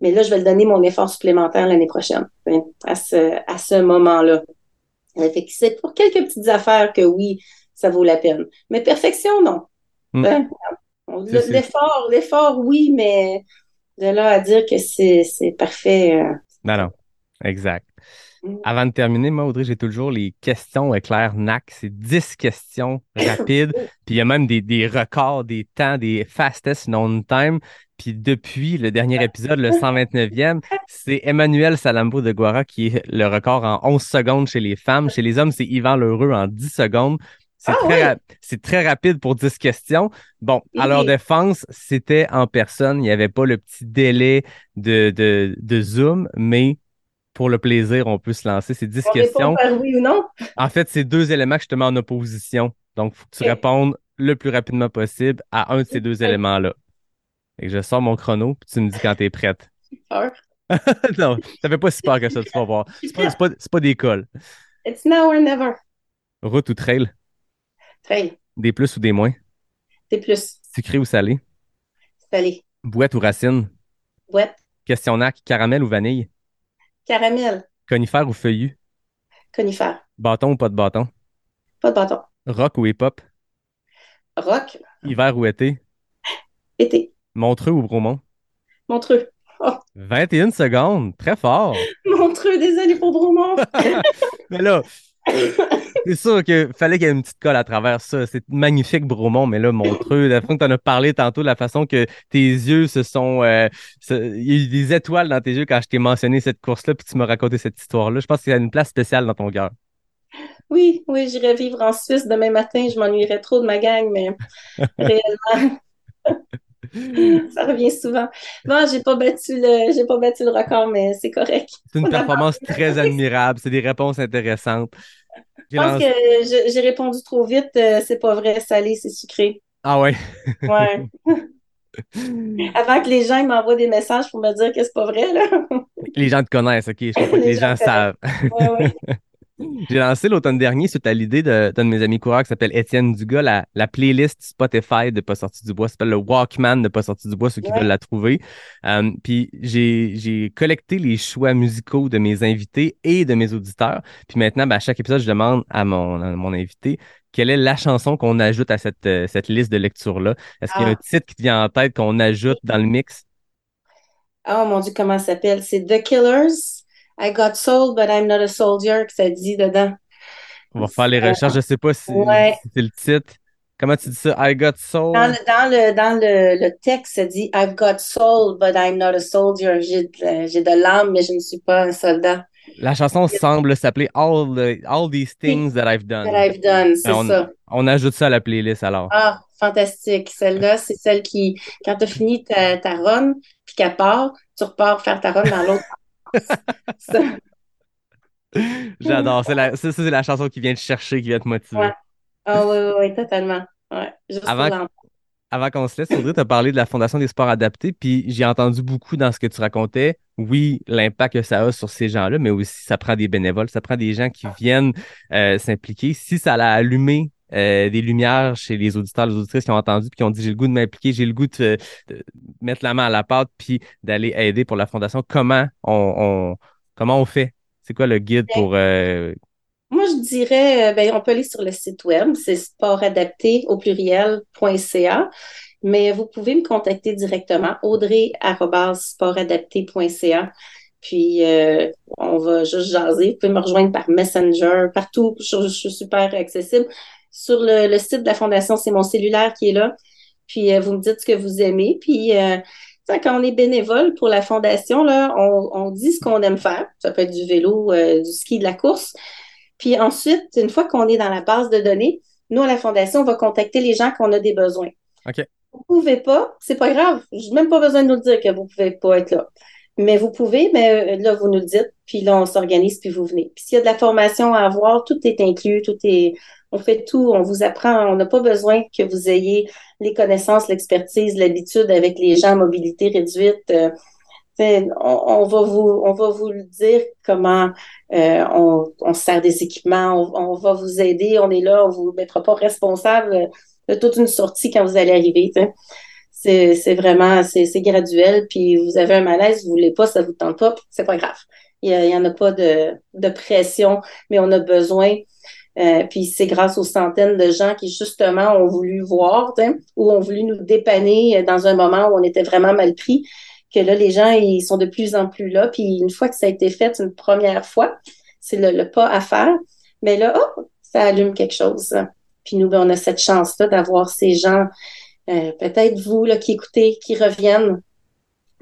Mais là, je vais le donner mon effort supplémentaire l'année prochaine, hein, à ce, à ce moment-là. Fait que c'est pour quelques petites affaires que oui, ça vaut la peine. Mais perfection, non. Mm. Hein? L'effort, l'effort, oui, mais de là à dire que c'est parfait. Euh, non, non. Exact. Avant de terminer, moi, Audrey, j'ai toujours les questions éclair NAC. C'est 10 questions rapides. puis il y a même des, des, records, des temps, des fastest known time. Puis depuis le dernier épisode, le 129e, c'est Emmanuel Salambo de Guara qui est le record en 11 secondes chez les femmes. Chez les hommes, c'est Yvan Lheureux en 10 secondes. C'est ah très, très, rapide pour 10 questions. Bon, à leur défense, c'était en personne. Il n'y avait pas le petit délai de, de, de Zoom, mais pour le plaisir, on peut se lancer. C'est 10 questions. oui ou non? En fait, c'est deux éléments que je te mets en opposition. Donc, il faut que tu répondes le plus rapidement possible à un de ces deux éléments-là. Et je sors mon chrono, puis tu me dis quand tu es prête. Peur. non, ça fait pas si peur que ça, tu vas voir. C'est pas, pas, pas d'école. It's now or never. Route ou trail? Trail. Des plus ou des moins? Des plus. Sucré ou salé? Salé. Boîte ou racine? Boîte. Questionnaire, caramel ou vanille? Caramel. Conifère ou feuillu? Conifère. Bâton ou pas de bâton? Pas de bâton. Rock ou hip-hop? Rock. Hiver ou été? Été. Montreux ou Bromont? Montreux. 21 secondes, très fort. Montreux, désolé pour Bromont. mais là, c'est sûr qu'il fallait qu'il y ait une petite colle à travers ça. C'est magnifique, Bromont, mais là, Montreux, la que tu en as parlé tantôt, de la façon que tes yeux se sont. Euh, il y a eu des étoiles dans tes yeux quand je t'ai mentionné cette course-là, puis tu m'as raconté cette histoire-là. Je pense qu'il y a une place spéciale dans ton cœur. Oui, oui, j'irai vivre en Suisse demain matin. Je m'ennuierais trop de ma gang, mais réellement. ça revient souvent. Bon, j'ai pas battu le, j'ai pas battu le record, mais c'est correct. C'est une performance très admirable. C'est des réponses intéressantes. Je pense que j'ai répondu trop vite. Euh, c'est pas vrai, salé, c'est sucré. Ah ouais. ouais. Avant que les gens m'envoient des messages pour me dire que c'est pas vrai, là. les gens te connaissent, ok. Je crois pas que les, gens, savent. ouais, ouais. J'ai lancé l'automne dernier suite à l'idée d'un de, mes amis coureurs qui s'appelle Étienne Dugas, la, la, playlist Spotify de Pas sorti du bois. Ça s'appelle le Walkman de Pas sorti du bois, ceux qui veulent la trouver. Euh, puis j'ai collecté les choix musicaux de mes invités et de mes auditeurs. Puis maintenant, ben, à chaque épisode, je demande à mon, à mon invité quelle est la chanson qu'on ajoute à cette, euh, cette liste de lecture-là. Est-ce qu'il y a un ah. titre qui te vient en tête qu'on ajoute dans le mix? Oh mon Dieu, comment ça s'appelle? C'est The Killers. I got sold, but I'm not a soldier, que ça dit dedans. On va faire les recherches. Je ne sais pas si, c'est le titre. Comment tu dis ça? I got sold. Dans le, dans le, dans le, le texte, ça dit I've got soul, but I'm not a soldier. J'ai de l'âme, mais je ne suis pas un soldat. La chanson semble s'appeler All, the, All These Things That I've Done. That I've Done, c'est ça. On ajoute ça à la playlist alors. Ah, fantastique. Celle-là, c'est celle qui, quand tu as fini ta, ta run, puis qu'elle part, tu repars faire ta run dans l'autre J'adore. C'est la, ça, c'est la chanson qui vient te chercher, qui vient te motiver. Ah oui, oui, oui, totalement. Ouais, avant, avant qu'on se laisse, Audrey, tu as parlé de la Fondation des sports adaptés, puis j'ai entendu beaucoup dans ce que tu racontais. Oui, l'impact que ça a sur ces gens-là, mais aussi ça prend des bénévoles, ça prend des gens qui viennent euh, s'impliquer. Si ça l'a allumé euh, des lumières chez les auditeurs, les auditrices qui ont entendu puis qui ont dit j'ai le goût de m'impliquer, j'ai le goût de, mettre la main à la pâte puis d'aller aider pour la fondation. Comment on, comment on fait? C'est quoi le guide pour euh, Moi, je dirais, euh, ben, on peut aller sur le site web, c'est sportadapté au pluriel.ca, mais vous pouvez me contacter directement, audrey.sportadapté.ca. Puis, on va juste jaser. Vous pouvez me rejoindre par Messenger, partout. je suis super accessible sur le, site de la Fondation, c'est mon cellulaire qui est là. Puis euh, vous me dites ce que vous aimez. Puis euh, quand on est bénévole pour la Fondation, là, on, dit ce qu'on aime faire. Ça peut être du vélo, euh, du ski, de la course. Puis ensuite, une fois qu'on est dans la base de données, nous, à la Fondation, on va contacter les gens qu'on a des besoins. OK. vous pouvez pas, c'est pas grave. J'ai même pas besoin de nous dire que vous pouvez pas être là. Mais vous pouvez, mais là, vous nous le dites, puis là, on s'organise, puis vous venez. Puis s'il y a de la formation à avoir, tout est inclus, tout est, on fait tout, on vous apprend, on n'a pas besoin que vous ayez les connaissances, l'expertise, l'habitude avec les gens à mobilité réduite. Euh, on, va vous, on dire comment euh, on, sert des équipements, on, va vous aider, on est là, on vous mettra pas responsable de toute une sortie quand vous allez arriver. C'est vraiment, c'est graduel, puis vous avez un malaise, vous voulez pas, ça vous tente pas, c'est pas grave. Il y, en a pas de pression, mais on a besoin euh, puis c'est grâce aux centaines de gens qui justement ont voulu voir ou ont voulu nous dépanner dans un moment où on était vraiment mal pris que là, les gens, ils sont de plus en plus là. Puis une fois que ça a été fait une première fois, c'est le, pas à faire. Mais là, oh, ça allume quelque chose. Puis nous, ben, on a cette chance-là d'avoir ces gens, euh, peut-être vous là, qui écoutez, qui reviennent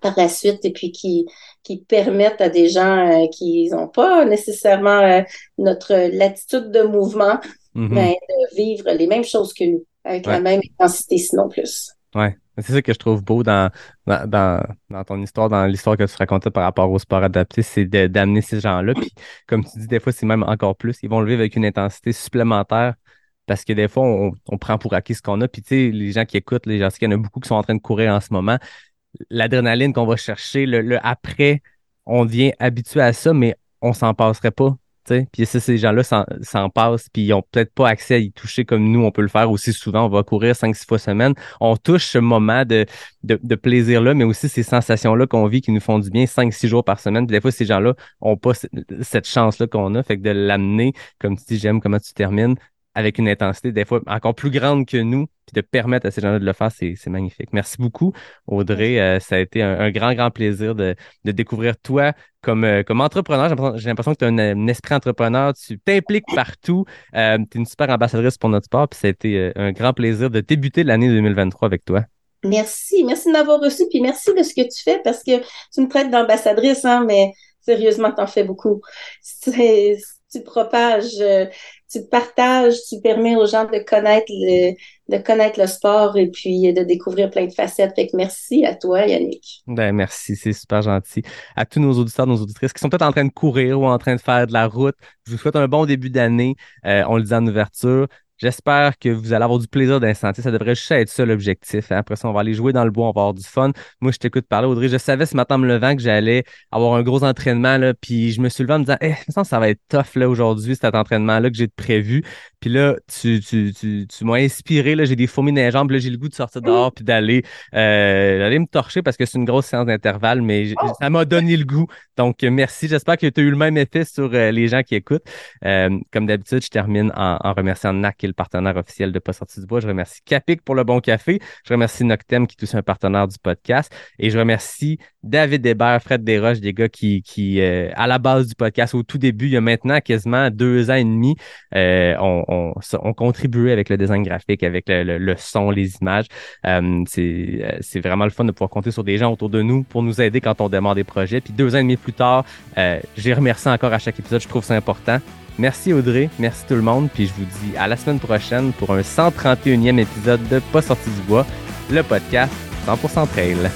par la suite et puis qui, qui permettent à des gens euh, qui n'ont pas nécessairement euh, notre latitude de mouvement mm-hmm. ben, de vivre les mêmes choses que nous, avec la même intensité, sinon plus. Ouais. C'est ça que je trouve beau dans, dans, dans, ton histoire, dans l'histoire que tu racontais par rapport au sport adapté, c'est d'amener ces gens-là. Puis, comme tu dis, des fois, c'est même encore plus. Ils vont le vivre avec une intensité supplémentaire parce que des fois, on, on prend pour acquis ce qu'on a. Puis, tu sais, les gens qui écoutent, les gens, il y en a beaucoup qui sont en train de courir en ce moment. L'adrénaline qu'on va chercher, le, le, après, on devient habitué à ça, mais on s'en passerait pas. Puis ces gens-là s'en passent, puis ils n'ont peut-être pas accès à y toucher comme nous, on peut le faire aussi souvent. On va courir 5-6 fois semaine. On touche ce moment de, de, plaisir-là, mais aussi ces sensations-là qu'on vit qui nous font du bien 5-6 jours par semaine. Puis des fois, ces gens-là n'ont pas cette chance-là qu'on a. Fait que de l'amener, comme tu dis, j'aime comment tu termines, avec une intensité des fois encore plus grande que nous, puis de permettre à ces gens-là de le faire, c'est magnifique. Merci beaucoup, Audrey. Euh, ça a été un, grand, grand plaisir de, de découvrir toi comme, euh, comme entrepreneur. J'ai l'impression que tu as un, esprit entrepreneur, tu t'impliques partout. Euh, tu es une super ambassadrice pour notre sport, puis ça a été un grand plaisir de débuter l'année 2023 avec toi. Merci, merci de m'avoir reçu, puis merci de ce que tu fais parce que tu me traites d'ambassadrice, hein, mais sérieusement, tu en fais beaucoup. Tu propages tu partages, tu permets aux gens de connaître le, de connaître le sport et puis de découvrir plein de facettes. Merci à toi, Yannick. Ben, merci, c'est super gentil. À tous nos auditeurs, nos auditrices qui sont peut-être en train de courir ou en train de faire de la route, je vous souhaite un bon début d'année. Euh, on le dit en ouverture. J'espère que vous allez avoir du plaisir d'instant. Ça devrait juste être ça l'objectif. Hein. Après ça, on va aller jouer dans le bois, on va avoir du fun. Moi, je t'écoute parler, Audrey. Je savais ce matin en me levant que j'allais avoir un gros entraînement. Là, puis je me suis levé en me disant, eh, ça va être tough là aujourd'hui, cet entraînement-là que j'ai prévu. Puis là, tu, tu, tu, tu m'as inspiré. Là, j'ai des fourmis dans les jambes. Là, j'ai le goût de sortir dehors puis d'aller euh, me torcher parce que c'est une grosse séance d'intervalle, mais ça m'a donné le goût. Donc, merci. J'espère que tu as eu le même effet sur euh, les gens qui écoutent. Euh, comme d'habitude, je termine en, en remerciant NAC, qui est le partenaire officiel de Pas sorti du bois. Je remercie Capic pour le bon café. Je remercie Noctem, qui est aussi un partenaire du podcast. Et je remercie David Hébert, Fred Desroches, des gars qui, qui à la base du podcast, au tout début, il y a maintenant quasiment deux ans et demi, on, contribuait avec le design graphique, avec le, son, les images. Euh, euh, c'est vraiment le fun de pouvoir compter sur des gens autour de nous pour nous aider quand on demande des projets. Puis deux ans et demi plus tard, euh, j'ai remercié encore à chaque épisode. Je trouve ça important. Merci Audrey, merci tout le monde, puis je vous dis à la semaine prochaine pour un 131e épisode de Pas sorti du bois, le podcast 100% trail.